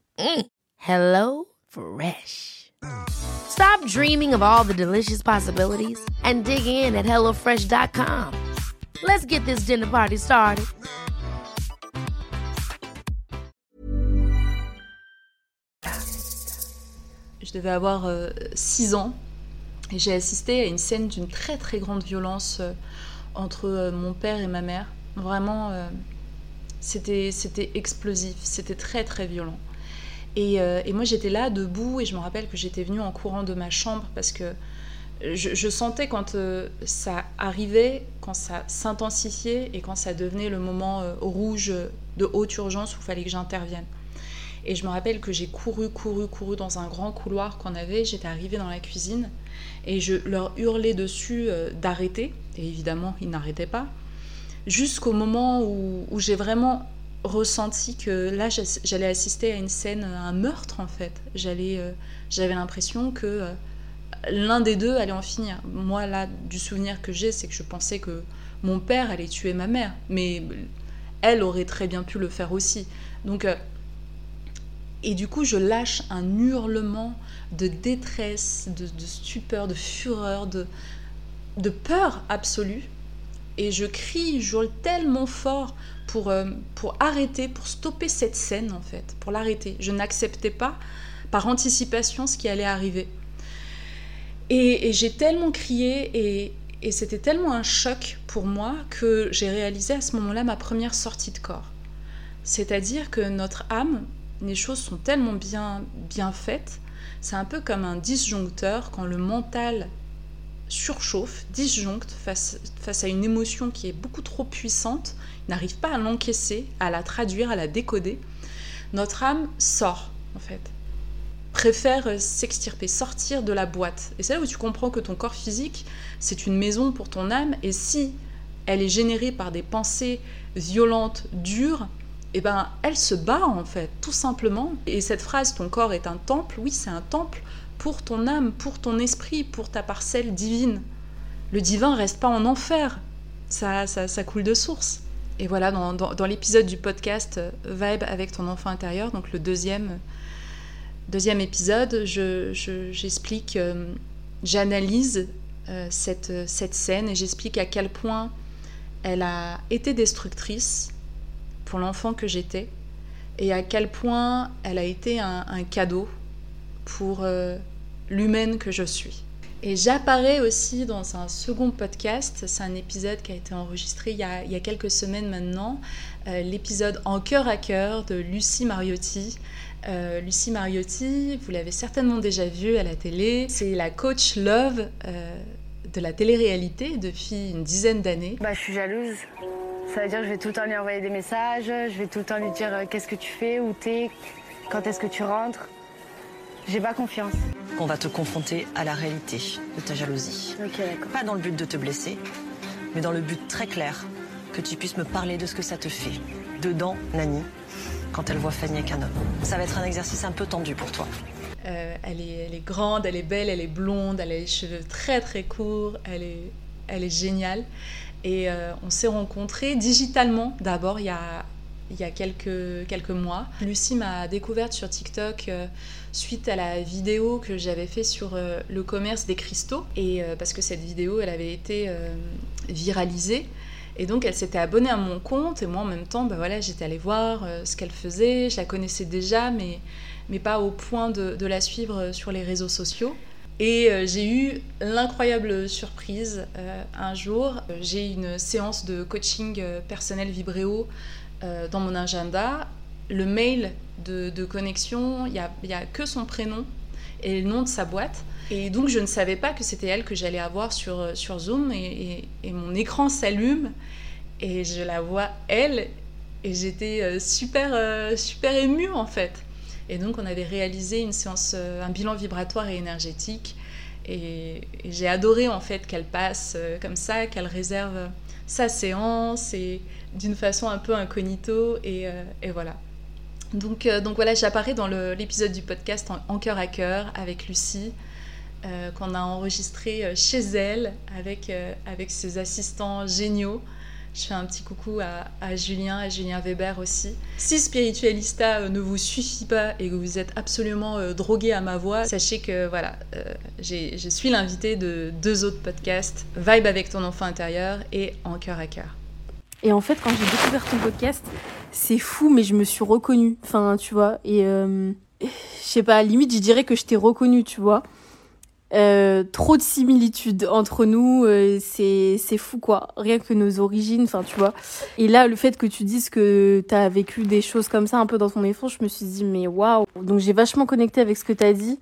Mm. Hello Fresh. Stop dreaming of all the delicious possibilities and dig in at HelloFresh.com. Let's get this dinner party started. Je devais avoir 6 ans et j'ai assisté à une scène d'une très très grande violence euh, entre euh, mon père et ma mère. Vraiment, euh, c'était explosif, c'était très très violent. Et, euh, et moi j'étais là debout et je me rappelle que j'étais venue en courant de ma chambre parce que je, sentais quand ça arrivait, quand ça s'intensifiait et quand ça devenait le moment rouge de haute urgence où il fallait que j'intervienne. Et je me rappelle que j'ai couru, couru, couru dans un grand couloir qu'on avait. J'étais arrivée dans la cuisine et je leur hurlais dessus d'arrêter. Et évidemment, ils n'arrêtaient pas. Jusqu'au moment où j'ai vraiment ressenti que là, j'allais assister à une scène, un meurtre en fait. J'allais, euh, j'avais l'impression que euh, l'un des deux allait en finir. Moi, là, du souvenir que j'ai, c'est que je pensais que mon père allait tuer ma mère, mais elle aurait très bien pu le faire aussi. Donc, euh, et du coup, je lâche un hurlement de détresse, de, de stupeur, de fureur, de, de peur absolue. Et je crie, je hurle tellement fort pour, euh, pour arrêter, pour stopper cette scène en fait, pour l'arrêter. Je n'acceptais pas par anticipation ce qui allait arriver. Et, et j'ai tellement crié et, et c'était tellement un choc pour moi que j'ai réalisé à ce moment-là ma première sortie de corps. C'est-à-dire que notre âme, les choses sont tellement bien, bien faites, c'est un peu comme un disjoncteur quand le mental surchauffe, disjoncte face, face à une émotion qui est beaucoup trop puissante, n'arrive pas à l'encaisser, à la traduire, à la décoder, notre âme sort, en fait. Préfère s'extirper, sortir de la boîte. Et c'est là où tu comprends que ton corps physique, c'est une maison pour ton âme, et si elle est générée par des pensées violentes, dures, eh ben, elle se bat en fait, tout simplement. Et cette phrase, ton corps est un temple, oui, c'est un temple pour ton âme, pour ton esprit, pour ta parcelle divine. Le divin reste pas en enfer, ça, ça, ça coule de source. Et voilà, dans, dans, l'épisode du podcast euh, Vibe avec ton enfant intérieur, donc le deuxième, deuxième épisode, j'explique, je, je, euh, j'analyse euh, cette, cette scène et j'explique à quel point elle a été destructrice pour l'enfant que j'étais et à quel point elle a été un, cadeau pour euh, l'humaine que je suis. Et j'apparais aussi dans un second podcast, c'est un épisode qui a été enregistré il y a, il y a quelques semaines maintenant, euh, l'épisode En cœur à cœur de Lucie Mariotti. Euh, Lucie Mariotti, vous l'avez certainement déjà vue à la télé, c'est la coach love euh, de la télé-réalité depuis une dizaine d'années. Bah, je suis jalouse. Ça veut dire que je vais tout le temps lui envoyer des messages, je vais tout le temps lui dire qu'est-ce que tu fais, où t'es, quand est-ce que tu rentres. J'ai pas confiance. On va te confronter à la réalité de ta jalousie. Ok, d'accord. Pas dans le but de te blesser, mais dans le but très clair que tu puisses me parler de ce que ça te fait. Dedans, Nani, quand elle voit Fanny avec un homme. Ça va être un exercice un peu tendu pour toi. Euh, elle, est, elle est grande, elle est belle, elle est blonde, elle a les cheveux très très courts, elle est, elle est géniale. Et euh, on s'est rencontrés digitalement d'abord il y a, il y a quelques, quelques mois. Lucie m'a découverte sur TikTok euh, suite à la vidéo que j'avais fait sur euh, le commerce des cristaux. Et euh, parce que cette vidéo, elle avait été viralisée. Et donc elle s'était abonnée à mon compte et moi en même temps, bah voilà, j'étais allée voir ce qu'elle faisait. Je la connaissais déjà, mais, mais pas au point de, de la suivre sur les réseaux sociaux. Et j'ai eu l'incroyable surprise un jour. J'ai une séance de coaching personnel Vibréo dans mon agenda. Le mail de, connexion, il n'y a, a que son prénom et le nom de sa boîte. Et donc je ne savais pas que c'était elle que j'allais avoir sur, euh, Zoom et, et, mon écran s'allume et je la vois elle et j'étais euh, super, euh, super émue en fait. Et donc on avait réalisé une séance, un bilan vibratoire et énergétique et, j'ai adoré en fait qu'elle passe comme ça, qu'elle réserve sa séance et d'une façon un peu incognito et, et voilà. Donc, donc voilà, j'apparais dans l'épisode du podcast en, cœur à cœur avec Lucie. Euh, qu'on a enregistré euh, chez elle avec, euh, avec ses assistants géniaux. Je fais un petit coucou à, Julien, à Julien Weber aussi. Si Spiritualista ne vous suffit pas et que vous êtes absolument drogué à ma voix, sachez que voilà, je suis l'invité de deux autres podcasts, Vibe avec ton enfant intérieur et En cœur à cœur. Et en fait, quand j'ai découvert ton podcast, c'est fou, mais je me suis reconnue. Enfin, tu vois, et je sais pas, limite, je dirais que je t'ai reconnue, tu vois. Euh, trop de similitudes entre nous, euh, c'est c'est fou quoi. Rien que nos origines, enfin tu vois. Et là, le fait que tu dises que t'as vécu des choses comme ça un peu dans ton enfance, je me suis dit mais waouh. Donc j'ai vachement connecté avec ce que t'as dit.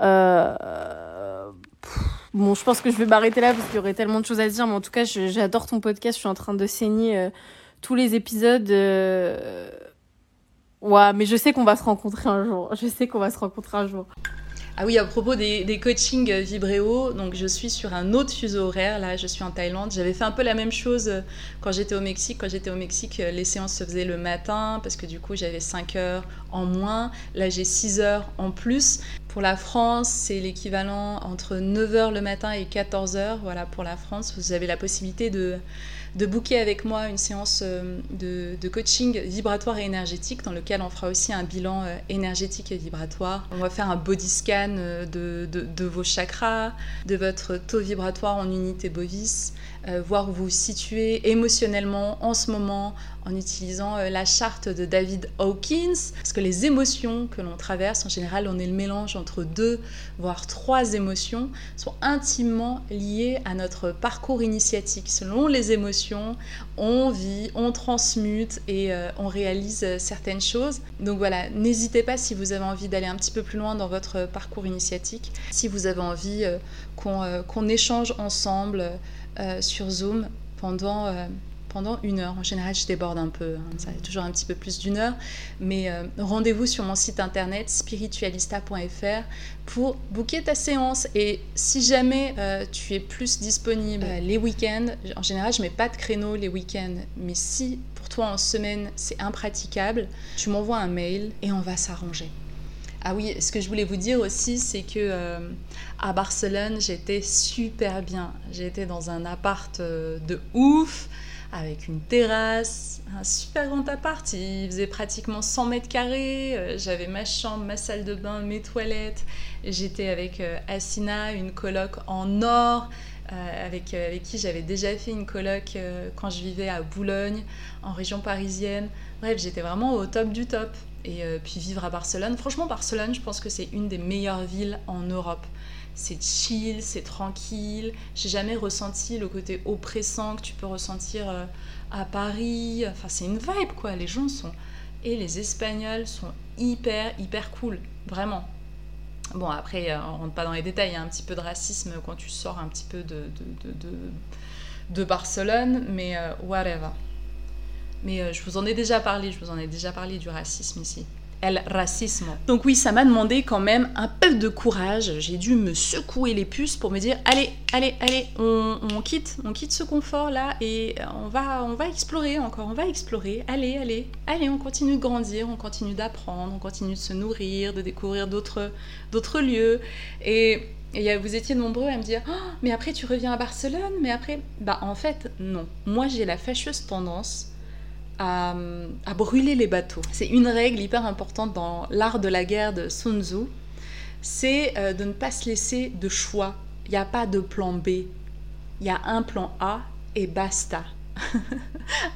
Euh... Bon, je pense que je vais m'arrêter là parce qu'il y aurait tellement de choses à dire, mais en tout cas, j'adore ton podcast. Je suis en train de saigner euh, tous les épisodes. Ouais, mais je sais qu'on va se rencontrer un jour. Je sais qu'on va se rencontrer un jour. Ah oui, à propos des, des coachings euh, Vibréo, donc je suis sur un autre fuseau horaire. Là, je suis en Thaïlande. J'avais fait un peu la même chose euh, quand j'étais au Mexique. Quand j'étais au Mexique, euh, les séances se faisaient le matin parce que du coup, j'avais 5 heures en moins. Là, j'ai 6 heures en plus. Pour la France, c'est l'équivalent entre 9 heures le matin et 14 heures. Voilà, pour la France, vous avez la possibilité de de booker avec moi une séance euh, de, coaching vibratoire et énergétique dans lequel on fera aussi un bilan euh, énergétique et vibratoire. On va faire un body scan euh, de, de vos chakras, de votre taux vibratoire en unité bovis, voir où vous vous situez émotionnellement en ce moment en utilisant la charte de David Hawkins, parce que les émotions que l'on traverse, en général, on est le mélange entre deux, voire trois émotions, sont intimement liées à notre parcours initiatique. Selon les émotions, on vit, on transmute et euh, on réalise euh, certaines choses. Donc voilà, n'hésitez pas si vous avez envie d'aller un petit peu plus loin dans votre parcours initiatique, si vous avez envie euh, qu'on échange ensemble sur Zoom pendant pendant une heure. En général, je déborde un peu, hein. ça toujours un petit peu plus d'une heure. Mais euh, rendez-vous sur mon site internet spiritualista.fr pour booker ta séance. Et si jamais euh, tu es plus disponible euh, les week-ends, en général, je mets pas de créneau les week-ends, mais si pour toi en semaine c'est impraticable, tu m'envoies un mail et on va s'arranger. Ah oui, ce que je voulais vous dire aussi, c'est que à Barcelone, j'étais super bien. J'étais dans un appart de ouf avec une terrasse, un super grand appart. Il faisait pratiquement 100 mètres carrés. Euh, j'avais ma chambre, ma salle de bain, mes toilettes. J'étais avec euh, Asina, une coloc en or. Euh, avec, avec qui j'avais déjà fait une coloc quand je vivais à Boulogne, en région parisienne. Bref, j'étais vraiment au top du top. Et puis vivre à Barcelone, franchement, Barcelone, je pense que c'est une des meilleures villes en Europe c'est chill, c'est tranquille. J'ai jamais ressenti le côté oppressant que tu peux ressentir euh, à Paris. Enfin, c'est une vibe quoi. Les gens sont. Et les Espagnols sont hyper, hyper cool. Vraiment. Bon, après, euh, on rentre pas dans les détails. Il y a un petit peu de racisme quand tu sors un petit peu de, de, Barcelone, mais euh, whatever. Mais je vous en ai déjà parlé, je vous en ai déjà parlé du racisme ici el racisme. Donc oui, ça m'a demandé quand même un peu de courage. J'ai dû me secouer les puces pour me dire allez, allez, allez, on, quitte, on quitte ce confort là et on va, on va explorer encore, on va explorer. Allez, allez, allez, on continue de grandir, on continue d'apprendre, on continue de se nourrir, de découvrir d'autres, d'autres lieux et et vous étiez nombreux à me dire oh, mais après tu reviens à Barcelone, mais après bah en fait non. Moi j'ai la fâcheuse tendance à, brûler les bateaux. C'est une règle hyper importante dans l'art de la guerre de Sun Tzu, c'est euh, de ne pas se laisser de choix. Il n'y a pas de plan B. Il y a un plan A et basta. (laughs)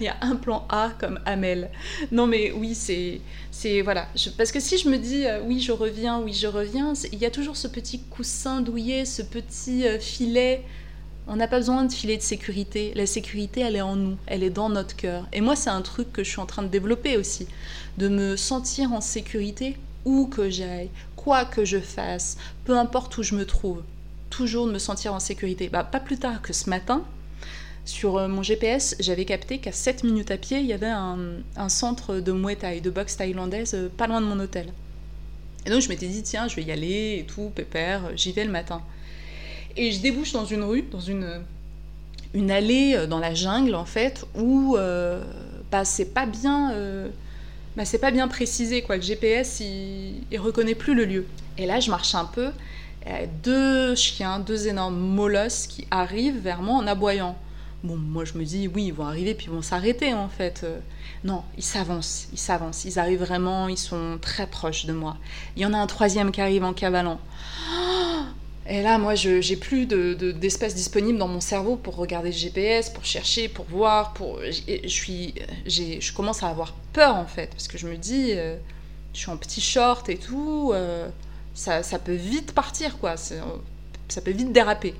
il y a un plan A comme Amel. Non mais oui, c'est c'est voilà, parce que si je me dis euh, oui, je reviens, oui, je reviens, il y a toujours ce petit coussin douillet, ce petit euh, filet. On n'a pas besoin de filet de sécurité. La sécurité, elle est en nous, elle est dans notre cœur. Et moi, c'est un truc que je suis en train de développer aussi, de me sentir en sécurité où que j'aille, quoi que je fasse, peu importe où je me trouve, toujours de me sentir en sécurité. Bah, pas plus tard que ce matin, sur euh, mon GPS, j'avais capté qu'à 7 minutes à pied, il y avait un, centre de Muay Thai, de boxe thaïlandaise, euh, pas loin de mon hôtel. Et donc je m'étais dit, tiens, je vais y aller et tout, pépère, j'y vais le matin. Et je débouche dans une rue, dans une, une allée euh, dans la jungle, en fait, où bah, c'est pas bien... bah, c'est pas bien précisé, quoi. Le GPS, il, il reconnaît plus le lieu. Et là, je marche un peu, deux chiens, deux énormes molosses qui arrivent vers moi en aboyant. Bon, moi je me dis, oui, ils vont arriver puis ils vont s'arrêter en fait. Euh, non, ils s'avancent, ils s'avancent, ils arrivent vraiment, ils sont très proches de moi. Il y en a un troisième qui arrive en cavalant. Et là, moi, j'ai plus d'espace de, disponible dans mon cerveau pour regarder le GPS, pour chercher, pour voir. Je, commence à avoir peur en fait, parce que je me dis, euh, je suis en petit short et tout, euh, ça, peut vite partir, quoi. Ça peut vite déraper.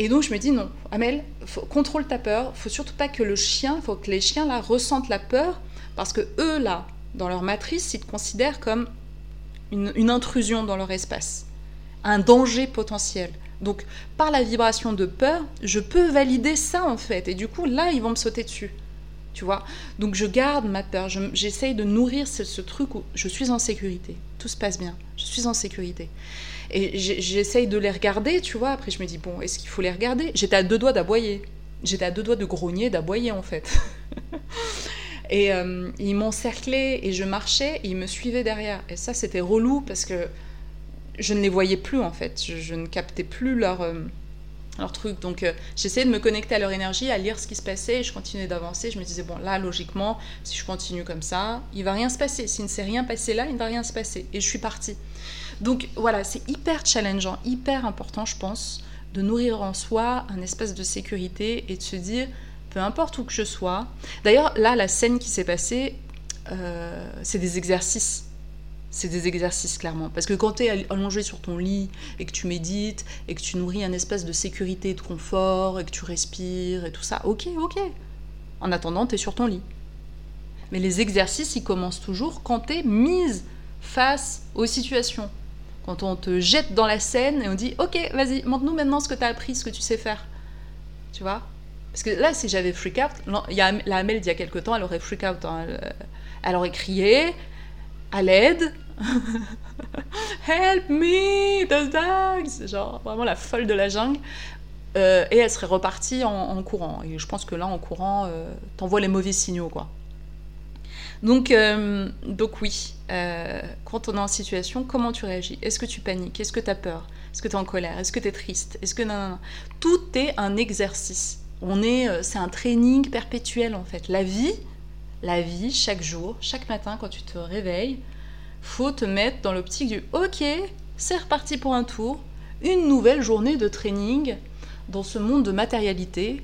Et donc je me dis non, Amel, contrôle ta peur. Faut surtout pas que le chien, faut que les chiens là ressentent la peur parce que eux là, dans leur matrice, ils te considèrent comme une, intrusion dans leur espace, un danger potentiel. Donc par la vibration de peur, je peux valider ça en fait. Et du coup là, ils vont me sauter dessus. Tu vois? Donc je garde ma peur, j'essaye de nourrir ce, ce truc où je suis en sécurité, tout se passe bien, je suis en sécurité. Et j'essaye de les regarder, tu vois. Après, je me dis, bon, est-ce qu'il faut les regarder? J'étais à deux doigts d'aboyer. J'étais à deux doigts de grogner, d'aboyer, en fait. (laughs) et euh, ils m'encerclaient et je marchais et ils me suivaient derrière. Et ça, c'était relou parce que je ne les voyais plus, en fait. Je, ne captais plus leur, euh, leur truc. Donc, euh, j'essayais de me connecter à leur énergie, à lire ce qui se passait. Et je continuais d'avancer. Je me disais, bon, là, logiquement, si je continue comme ça, il va rien se passer. S'il ne s'est rien passé là, il ne va rien se passer. Et je suis partie. Donc voilà, c'est hyper challengeant, hyper important, je pense, de nourrir en soi un espace de sécurité et de se dire, peu importe où que je sois. D'ailleurs, là, la scène qui s'est passée, euh, c'est des exercices. C'est des exercices, clairement. Parce que quand tu es allongé sur ton lit et que tu médites et que tu nourris un espace de sécurité de confort et que tu respires et tout ça, ok, ok. En attendant, tu es sur ton lit. Mais les exercices, ils commencent toujours quand tu es mise face aux situations. Quand on te jette dans la scène et on dit Ok, vas-y, montre-nous maintenant ce que tu as appris, ce que tu sais faire. Tu vois? Parce que là, si j'avais freak out, il la Amel d'il y a quelque temps, elle aurait freak out. Hein, elle, aurait crié à l'aide. (laughs) Help me, the dogs Genre vraiment la folle de la jungle. Euh, et elle serait repartie en, courant. Et je pense que là, en courant, euh, t'envoies les mauvais signaux, quoi. Donc, euh, donc oui, quand on est en situation, comment tu réagis? Est-ce que tu paniques? Est-ce que tu as peur? Est-ce que tu es en colère? Est-ce que tu es triste? Est-ce que non, non, Tout est un exercice. On est, c'est un training perpétuel en fait. La vie, la vie, chaque jour, chaque matin quand tu te réveilles, faut te mettre dans l'optique du OK, c'est reparti pour un tour, une nouvelle journée de training dans ce monde de matérialité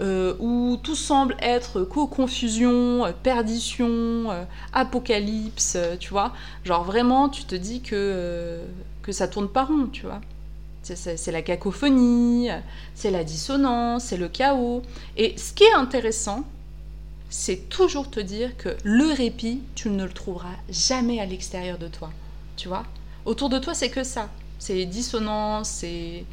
euh, où tout semble être co-confusion, euh, perdition, euh, apocalypse, tu vois. Genre vraiment, tu te dis que, que ça tourne pas rond, tu vois. C'est la cacophonie, c'est la dissonance, c'est le chaos. Et ce qui est intéressant, c'est toujours te dire que le répit, tu ne le trouveras jamais à l'extérieur de toi, tu vois. Autour de toi, c'est que ça. C'est dissonance, c'est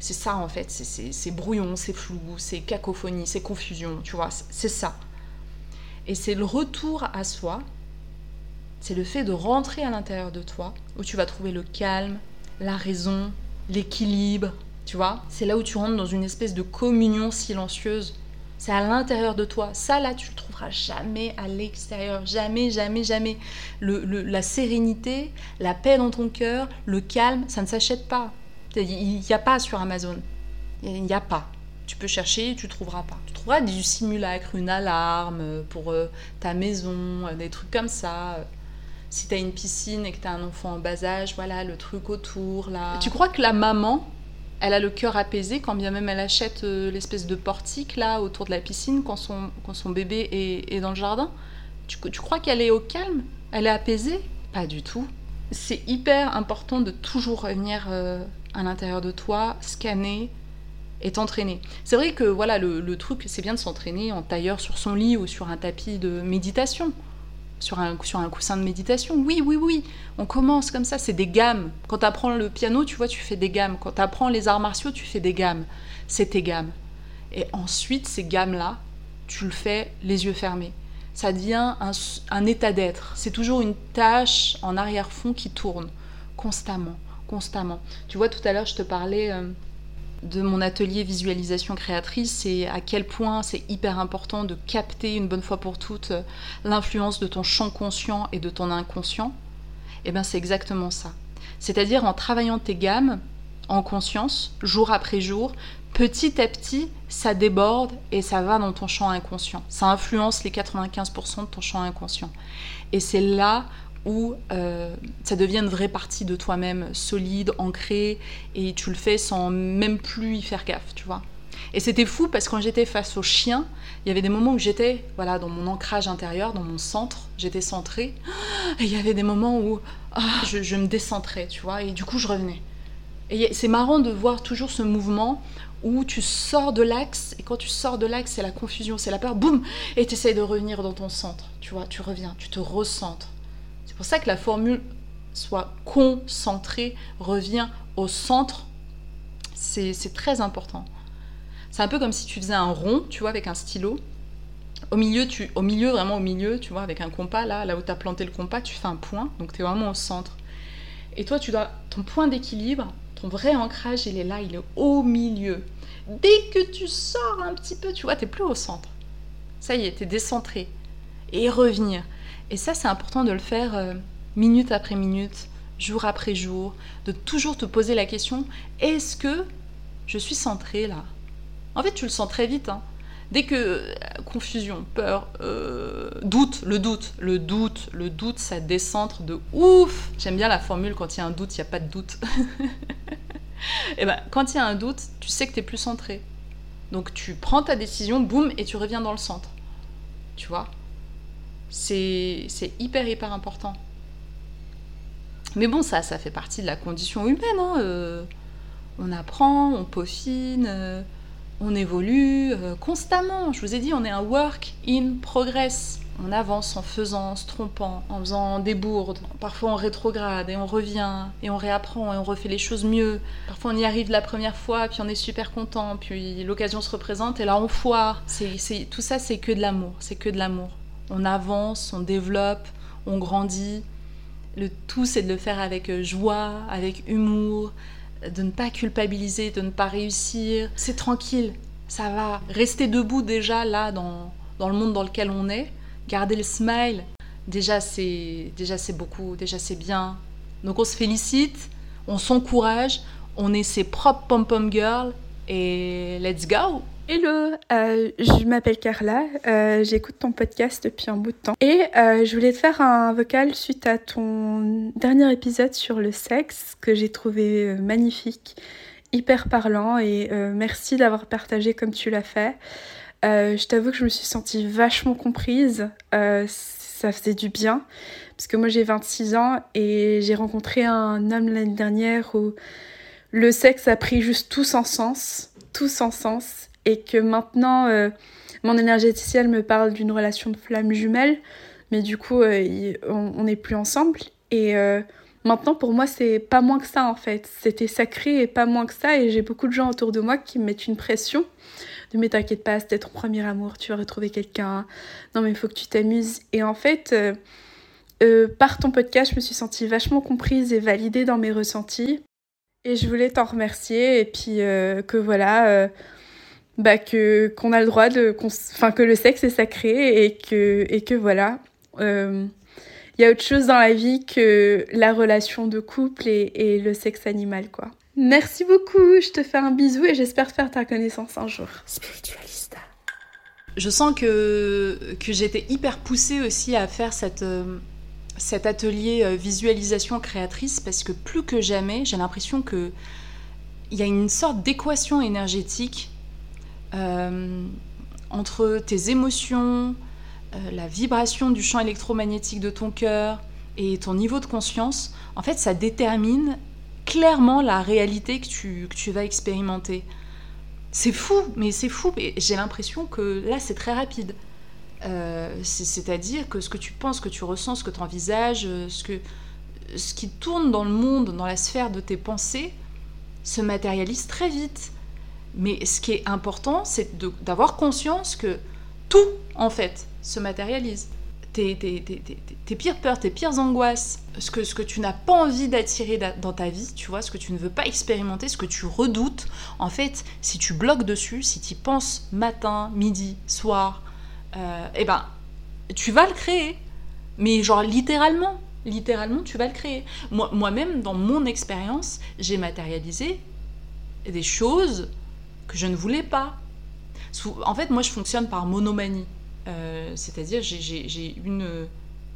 c'est ça en fait, c'est brouillon, c'est flou, c'est cacophonie, c'est confusion, tu vois, c'est ça. Et c'est le retour à soi, c'est le fait de rentrer à l'intérieur de toi, où tu vas trouver le calme, la raison, l'équilibre, tu vois. C'est là où tu rentres dans une espèce de communion silencieuse. C'est à l'intérieur de toi. Ça, là, tu le trouveras jamais à l'extérieur. Jamais, jamais, jamais. la sérénité, la paix dans ton cœur, le calme, ça ne s'achète pas. Il n'y a pas sur Amazon. Il n'y a pas. Tu peux chercher, tu trouveras pas. Tu trouveras du simulacre, une alarme pour euh, ta maison, euh, des trucs comme ça. Si tu as une piscine et que tu as un enfant en bas âge, voilà, le truc autour, là. Tu crois que la maman, elle a le cœur apaisé quand bien même elle achète euh, l'espèce de portique là autour de la piscine quand son, quand son bébé est, dans le jardin tu, tu crois qu'elle est au calme? Elle est apaisée? Pas du tout. C'est hyper important de toujours revenir euh, à l'intérieur de toi, scanner et t'entraîner. C'est vrai que voilà le, le truc, c'est bien de s'entraîner en tailleur sur son lit ou sur un tapis de méditation sur un, sur un coussin de méditation. Oui, oui, oui. On commence comme ça, c'est des gammes. Quand tu apprends le piano, tu vois, tu fais des gammes. Quand tu apprends les arts martiaux, tu fais des gammes. C'est tes gammes. Et ensuite, ces gammes-là, tu le fais les yeux fermés. Ça devient un, état d'être. C'est toujours une tâche en arrière-fond qui tourne constamment, constamment. Tu vois, tout à l'heure, je te parlais... Euh, de mon atelier visualisation créatrice, c'est à quel point c'est hyper important de capter une bonne fois pour toutes l'influence de ton champ conscient et de ton inconscient. Et eh bien c'est exactement ça. C'est-à-dire en travaillant tes gammes en conscience, jour après jour, petit à petit, ça déborde et ça va dans ton champ inconscient. Ça influence les 95% de ton champ inconscient. Et c'est là où euh, ça devient une vraie partie de toi-même, solide, ancrée, et tu le fais sans même plus y faire gaffe, tu vois. Et c'était fou parce que quand j'étais face au chien, il y avait des moments où j'étais voilà dans mon ancrage intérieur, dans mon centre, j'étais centrée, et il y avait des moments où ah, je, me décentrais, tu vois, et du coup je revenais. Et c'est marrant de voir toujours ce mouvement où tu sors de l'axe, et quand tu sors de l'axe, c'est la confusion, c'est la peur, boum, et tu essayes de revenir dans ton centre, tu vois, tu reviens, tu te recentres pour ça que la formule soit concentrée, revient au centre, c'est très important. C'est un peu comme si tu faisais un rond, tu vois, avec un stylo. Au milieu, au vraiment au milieu, tu vois, avec un compas, là, là où tu as planté le compas, tu fais un point, donc tu es vraiment au centre. Et toi, tu dois, ton point d'équilibre, ton vrai ancrage, il est là, il est au milieu. Dès que tu sors un petit peu, tu vois, tu plus au centre. Ça y est, tu es décentré. Et revenir. Et ça, c'est important de le faire euh, minute après minute, jour après jour, de toujours te poser la question, est-ce que je suis centrée là? En fait, tu le sens très vite. Hein. Dès que euh, confusion, peur, euh, doute, le doute, le doute, le doute, ça décentre de ouf. J'aime bien la formule quand il y a un doute, il n'y a pas de doute. et (laughs) eh ben, quand il y a un doute, tu sais que tu es plus centré. Donc tu prends ta décision, boum, et tu reviens dans le centre. Tu vois? C'est hyper, hyper important. Mais bon, ça, ça fait partie de la condition humaine. Hein, euh. on apprend, on peaufine, euh, on évolue euh, constamment. Je vous ai dit, on est un work in progress. On avance en faisant, en se trompant, en faisant des bourdes. Parfois on rétrograde et on revient et on réapprend et on refait les choses mieux. Parfois on y arrive la première fois, puis on est super content, puis l'occasion se représente et là on foire. C'est, tout ça, c'est que de l'amour. C'est que de l'amour on avance, on développe, on grandit. Le tout, c'est de le faire avec euh, joie, avec humour, de ne pas culpabiliser, de ne pas réussir. C'est tranquille, ça va. Rester debout déjà là dans, dans le monde dans lequel on est, garder le smile, déjà c'est déjà c'est beaucoup, déjà c'est bien. Donc on se félicite, on s'encourage, on est ses propres pom-pom girls et let's go Hello, euh, je m'appelle Carla, euh, j'écoute ton podcast depuis un bout de temps et euh, je voulais te faire un vocal suite à ton dernier épisode sur le sexe que j'ai trouvé magnifique, hyper parlant et merci d'avoir partagé comme tu l'as fait. je t'avoue que je me suis sentie vachement comprise, ça faisait du bien parce que moi j'ai 26 ans et j'ai rencontré un homme l'année dernière où le sexe a pris juste tout son sens, tout son sens et que maintenant euh, mon énergéticienne me parle d'une relation de flamme jumelle, mais du coup euh, on n'est plus ensemble. Et euh, maintenant pour moi c'est pas moins que ça en fait, c'était sacré et pas moins que ça et j'ai beaucoup de gens autour de moi qui me mettent une pression de mais t'inquiète pas, c'était ton premier amour, tu vas retrouver quelqu'un, non mais il faut que tu t'amuses. Et en fait par ton podcast je me suis sentie vachement comprise et validée dans mes ressentis. Et je voulais t'en remercier et puis que voilà bah, que qu'on a le droit de enfin que le sexe est sacré et que et que voilà il euh, y a autre chose dans la vie que la relation de couple et, et, le sexe animal quoi. Merci beaucoup, je te fais un bisou et j'espère faire ta connaissance un jour. Spiritualista. Je sens que, que j'étais hyper poussée aussi à faire cette, euh, cet atelier euh, visualisation créatrice parce que plus que jamais, j'ai l'impression que il y a une sorte d'équation énergétique entre tes émotions, euh, la vibration du champ électromagnétique de ton cœur et ton niveau de conscience. En fait, ça détermine clairement la réalité que tu, vas expérimenter. C'est fou, mais c'est fou. J'ai l'impression que là, c'est très rapide. Euh, c'est-à-dire que ce que tu penses, ce que tu ressens, ce que tu envisages, ce qui tourne dans le monde, dans la sphère de tes pensées, se matérialise très vite. Mais ce qui est important, c'est d'avoir conscience que tout, en fait, se matérialise. Tes, tes, pires peurs, tes pires angoisses, ce que, ce que tu n'as pas envie d'attirer dans ta vie, tu vois, ce que tu ne veux pas expérimenter, ce que tu redoutes, en fait, si tu bloques dessus, si tu y penses matin, midi, soir, euh, eh ben, tu vas le créer. Mais genre littéralement, littéralement, tu vas le créer. Moi-même, dans mon expérience, j'ai matérialisé des choses que je ne voulais pas. En fait, moi, je fonctionne par monomanie. Euh, c'est-à-dire, j'ai une,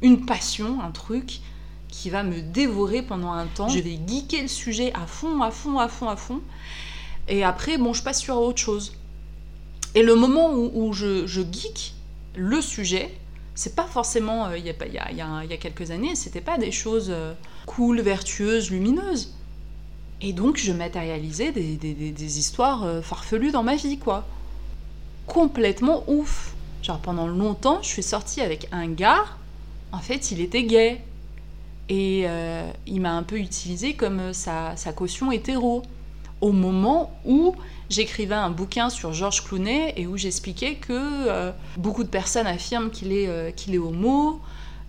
une passion, un truc qui va me dévorer pendant un temps. Je vais geeker le sujet à fond, à fond, à fond, à fond. Et après, bon, je passe sur autre chose. Et le moment où, je, je geek le sujet, c'est pas forcément, euh, il y, a, y, a, y, a, quelques années, c'était pas des choses euh, cool, vertueuses, lumineuses. Et donc je matérialisais des, histoires euh, farfelues dans ma vie, quoi. Complètement ouf. Genre pendant longtemps, je suis sortie avec un gars, en fait il était gay. Et il m'a un peu utilisé comme sa, sa caution hétéro. Au moment où j'écrivais un bouquin sur Georges Clooney et où j'expliquais que euh, beaucoup de personnes affirment qu'il est, euh, qu'il est homo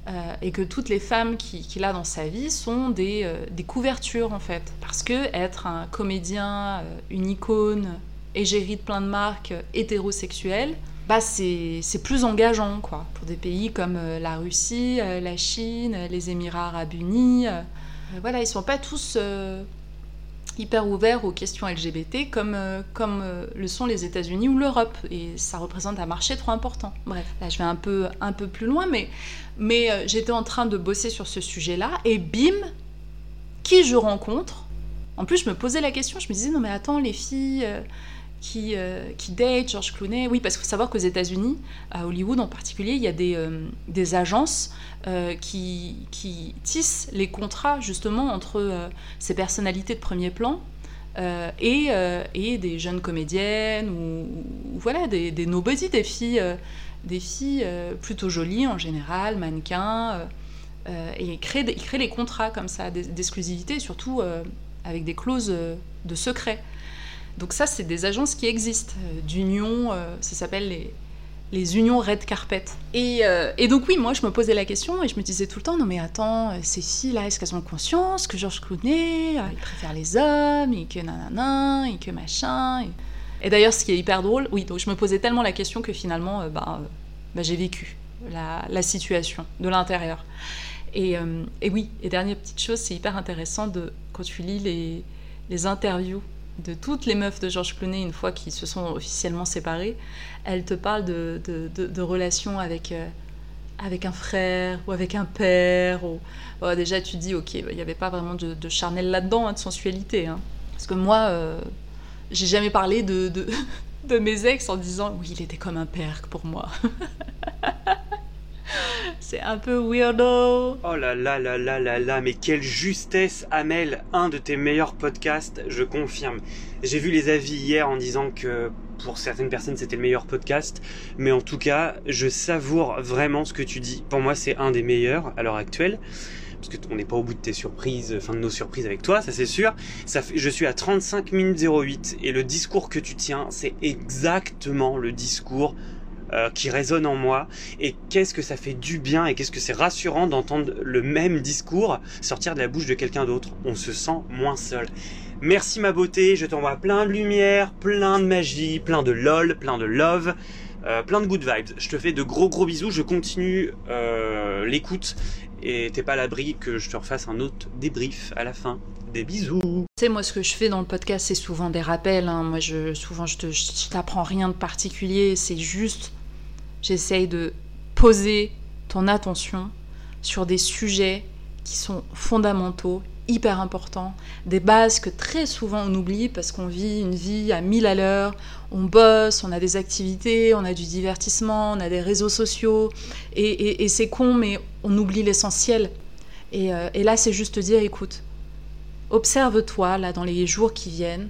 euh, et que toutes les femmes qu'il a dans sa vie sont des, des, couvertures en fait. Parce que être un comédien, une icône, égérie de plein de marques, hétérosexuel, bah c'est plus engageant quoi. Pour des pays comme la Russie, la Chine, les Émirats arabes unis. voilà, ils sont pas tous hyper ouvert aux questions LGBT comme, euh, comme euh, le sont les États-Unis ou l'Europe. Et ça représente un marché trop important. Bref, là je vais un peu, un peu plus loin, mais, mais euh, j'étais en train de bosser sur ce sujet-là et bim, qui je rencontre? En plus, je me posais la question, je me disais, non mais attends, les filles qui, euh, qui date George Clooney. Oui, parce qu'il faut savoir qu'aux États-Unis, à Hollywood en particulier, il y a des, euh, agences euh, qui, tissent les contrats justement entre ces personnalités de premier plan et, et, des jeunes comédiennes ou, voilà, des, des nobody, des filles, des filles plutôt jolies en général, mannequins. et ils créent, ils créent les contrats comme ça d'exclusivité, surtout avec des clauses de secret. Donc ça, c'est des agences qui existent, euh, d'union, euh, ça s'appelle les, les unions red carpet. Et, euh, et, donc oui, moi je me posais la question et je me disais tout le temps, non mais attends, ces filles-là, est-ce qu'elles ont conscience que Georges Clooney, il préfère les hommes, et que nanana, et que machin. Et, d'ailleurs, ce qui est hyper drôle, oui, donc je me posais tellement la question que finalement, bah, bah, j'ai vécu la, la, situation de l'intérieur. Et, et, oui, et dernière petite chose, c'est hyper intéressant de, quand tu lis les, les interviews de toutes les meufs de Georges Clooney une fois qu'ils se sont officiellement séparés, elles te parlent de, de, relations avec, euh, avec un frère ou avec un père. Ou... déjà, tu dis, ok, il n'y avait pas vraiment de, charnel là-dedans, hein, de sensualité. Hein. Parce que moi, euh, j'ai jamais parlé de, de (laughs) mes ex en disant, oui, il était comme un père pour moi. (laughs) C'est un peu weirdo. Oh là là là là là là, mais quelle justesse, Amel, un de tes meilleurs podcasts, je confirme. J'ai vu les avis hier en disant que pour certaines personnes c'était le meilleur podcast, mais en tout cas, je savoure vraiment ce que tu dis. Pour moi, c'est un des meilleurs à l'heure actuelle parce qu'on n'est pas au bout de tes surprises, enfin de nos surprises avec toi, ça c'est sûr. Je suis à 35 minutes 08 et le discours que tu tiens, c'est exactement le discours euh, qui résonne en moi et qu'est-ce que ça fait du bien et qu'est-ce que c'est rassurant d'entendre le même discours sortir de la bouche de quelqu'un d'autre. On se sent moins seul. Merci ma beauté, je t'envoie plein de lumière, plein de magie, plein de lol, plein de love. Euh, plein de good vibes. Je te fais de gros gros bisous. Je continue euh, l'écoute et t'es pas à l'abri que je te refasse un autre débrief à la fin. Des bisous. Tu sais, moi, ce que je fais dans le podcast, c'est souvent des rappels. Hein. Moi, je, souvent, je, te, t'apprends rien de particulier. C'est juste j'essaye de poser ton attention sur des sujets qui sont fondamentaux, hyper importants, des bases que très souvent on oublie parce qu'on vit une vie à mille à l'heure, on bosse, on a des activités, on a du divertissement, on a des réseaux sociaux, et, c'est con, mais on oublie l'essentiel. Et, euh, et là, c'est juste dire, écoute, observe-toi là dans les jours qui viennent,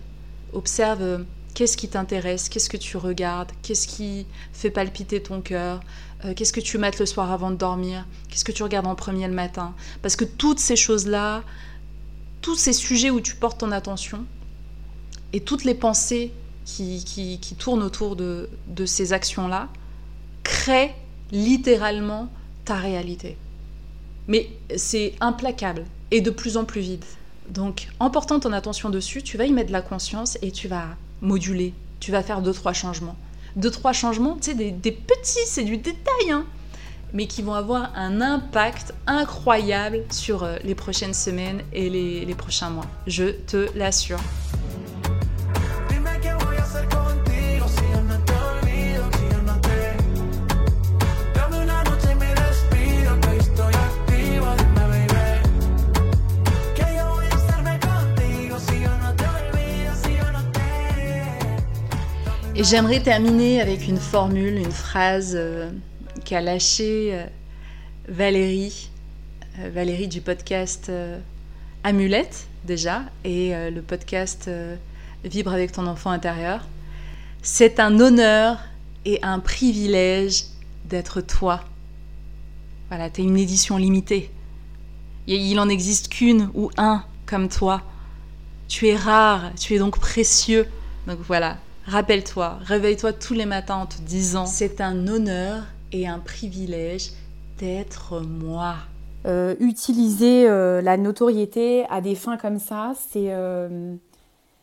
observe euh, qu'est-ce qui t'intéresse, qu'est-ce que tu regardes, qu'est-ce qui fait palpiter ton cœur, euh, qu'est-ce que tu mates le soir avant de dormir, qu'est-ce que tu regardes en premier le matin. Parce que toutes ces choses-là, tous ces sujets où tu portes ton attention et toutes les pensées qui, qui, tournent autour de, de ces actions-là créent littéralement ta réalité. Mais c'est implacable et de plus en plus vite. Donc, en portant ton attention dessus, tu vas y mettre de la conscience et tu vas moduler. Tu vas faire deux, trois changements. Deux, trois changements, tu sais, des, petits, c'est du détail, hein, mais qui vont avoir un impact incroyable sur euh, les prochaines semaines et les prochains mois. Je te l'assure. Et j'aimerais terminer avec une formule, une phrase euh, qu'a lâchée euh, Valérie, euh, Valérie du podcast Amulette déjà, et le podcast Vibre avec ton enfant intérieur. C'est un honneur et un privilège d'être toi. Voilà, tu es une édition limitée. Il en existe qu'une ou un comme toi. Tu es rare, tu es donc précieux. Donc voilà, Rappelle-toi, réveille-toi tous les matins en te disant c'est un honneur et un privilège d'être moi. Euh, utiliser euh, la notoriété à des fins comme ça, c'est euh,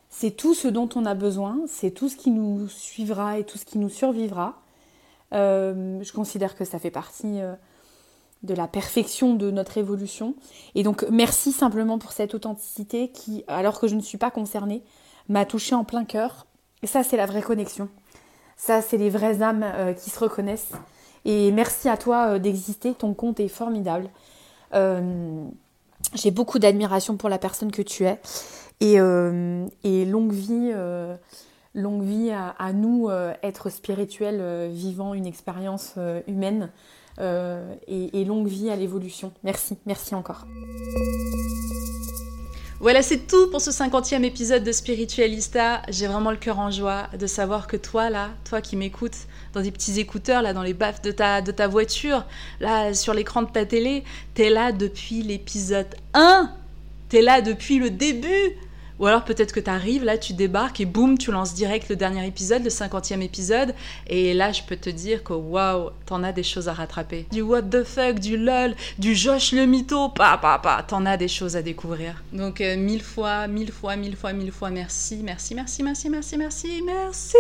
c'est tout ce dont on a besoin, c'est tout ce qui nous suivra et tout ce qui nous survivra. je considère que ça fait partie de la perfection de notre évolution. Et donc merci simplement pour cette authenticité qui, alors que je ne suis pas concernée, m'a touchée en plein cœur et ça, c'est la vraie connexion. Ça, c'est les vraies âmes euh, qui se reconnaissent. Et merci à toi euh, d'exister. Ton compte est formidable. Euh, j'ai beaucoup d'admiration pour la personne que tu es. Et, longue vie, longue vie à, nous, être spirituels, vivant une expérience humaine. et longue vie à l'évolution. Merci, merci encore. Voilà, c'est tout pour ce cinquantième épisode de Spiritualista. J'ai vraiment le cœur en joie de savoir que toi, là, toi qui m'écoutes dans des petits écouteurs, là, dans les baffes de ta, de ta voiture, là, sur l'écran de ta télé, t'es là depuis l'épisode 1. T'es là depuis le début. Ou alors peut-être que tu arrives, là tu débarques et boum, tu lances direct le dernier épisode, le cinquantième épisode. Et là je peux te dire que waouh, t'en as des choses à rattraper. Du what the fuck, du lol, du Josh le mytho, pa pa pa, t'en as des choses à découvrir. Donc euh, mille fois, mille fois, mille fois, mille fois merci, merci, merci, merci, merci, merci, merci.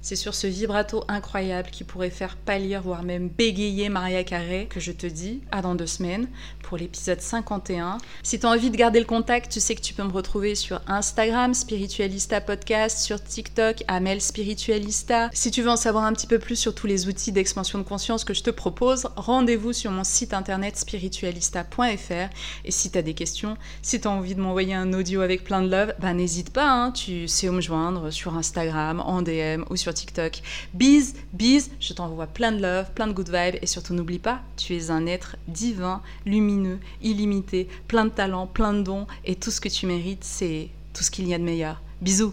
C'est sur ce vibrato incroyable qui pourrait faire pâlir, voire même bégayer Maria Carré, que je te dis à dans deux semaines pour l'épisode 51. Si tu as envie de garder le contact, tu sais que tu peux me retrouver sur Instagram, Spiritualista Podcast, sur TikTok, Amel Spiritualista. Si tu veux en savoir un petit peu plus sur tous les outils d'expansion de conscience que je te propose, rendez-vous sur mon site internet spiritualista.fr. Et si tu as des questions, si tu as envie de m'envoyer un audio avec plein de love, bah n'hésite pas, hein. tu sais où me joindre sur Instagram, en DM ou TikTok. Bise, bise, je t'envoie plein de love, plein de good vibes et surtout n'oublie pas, tu es un être divin, lumineux, illimité, plein de talents, plein de dons et tout ce que tu mérites, c'est tout ce qu'il y a de meilleur. Bisous.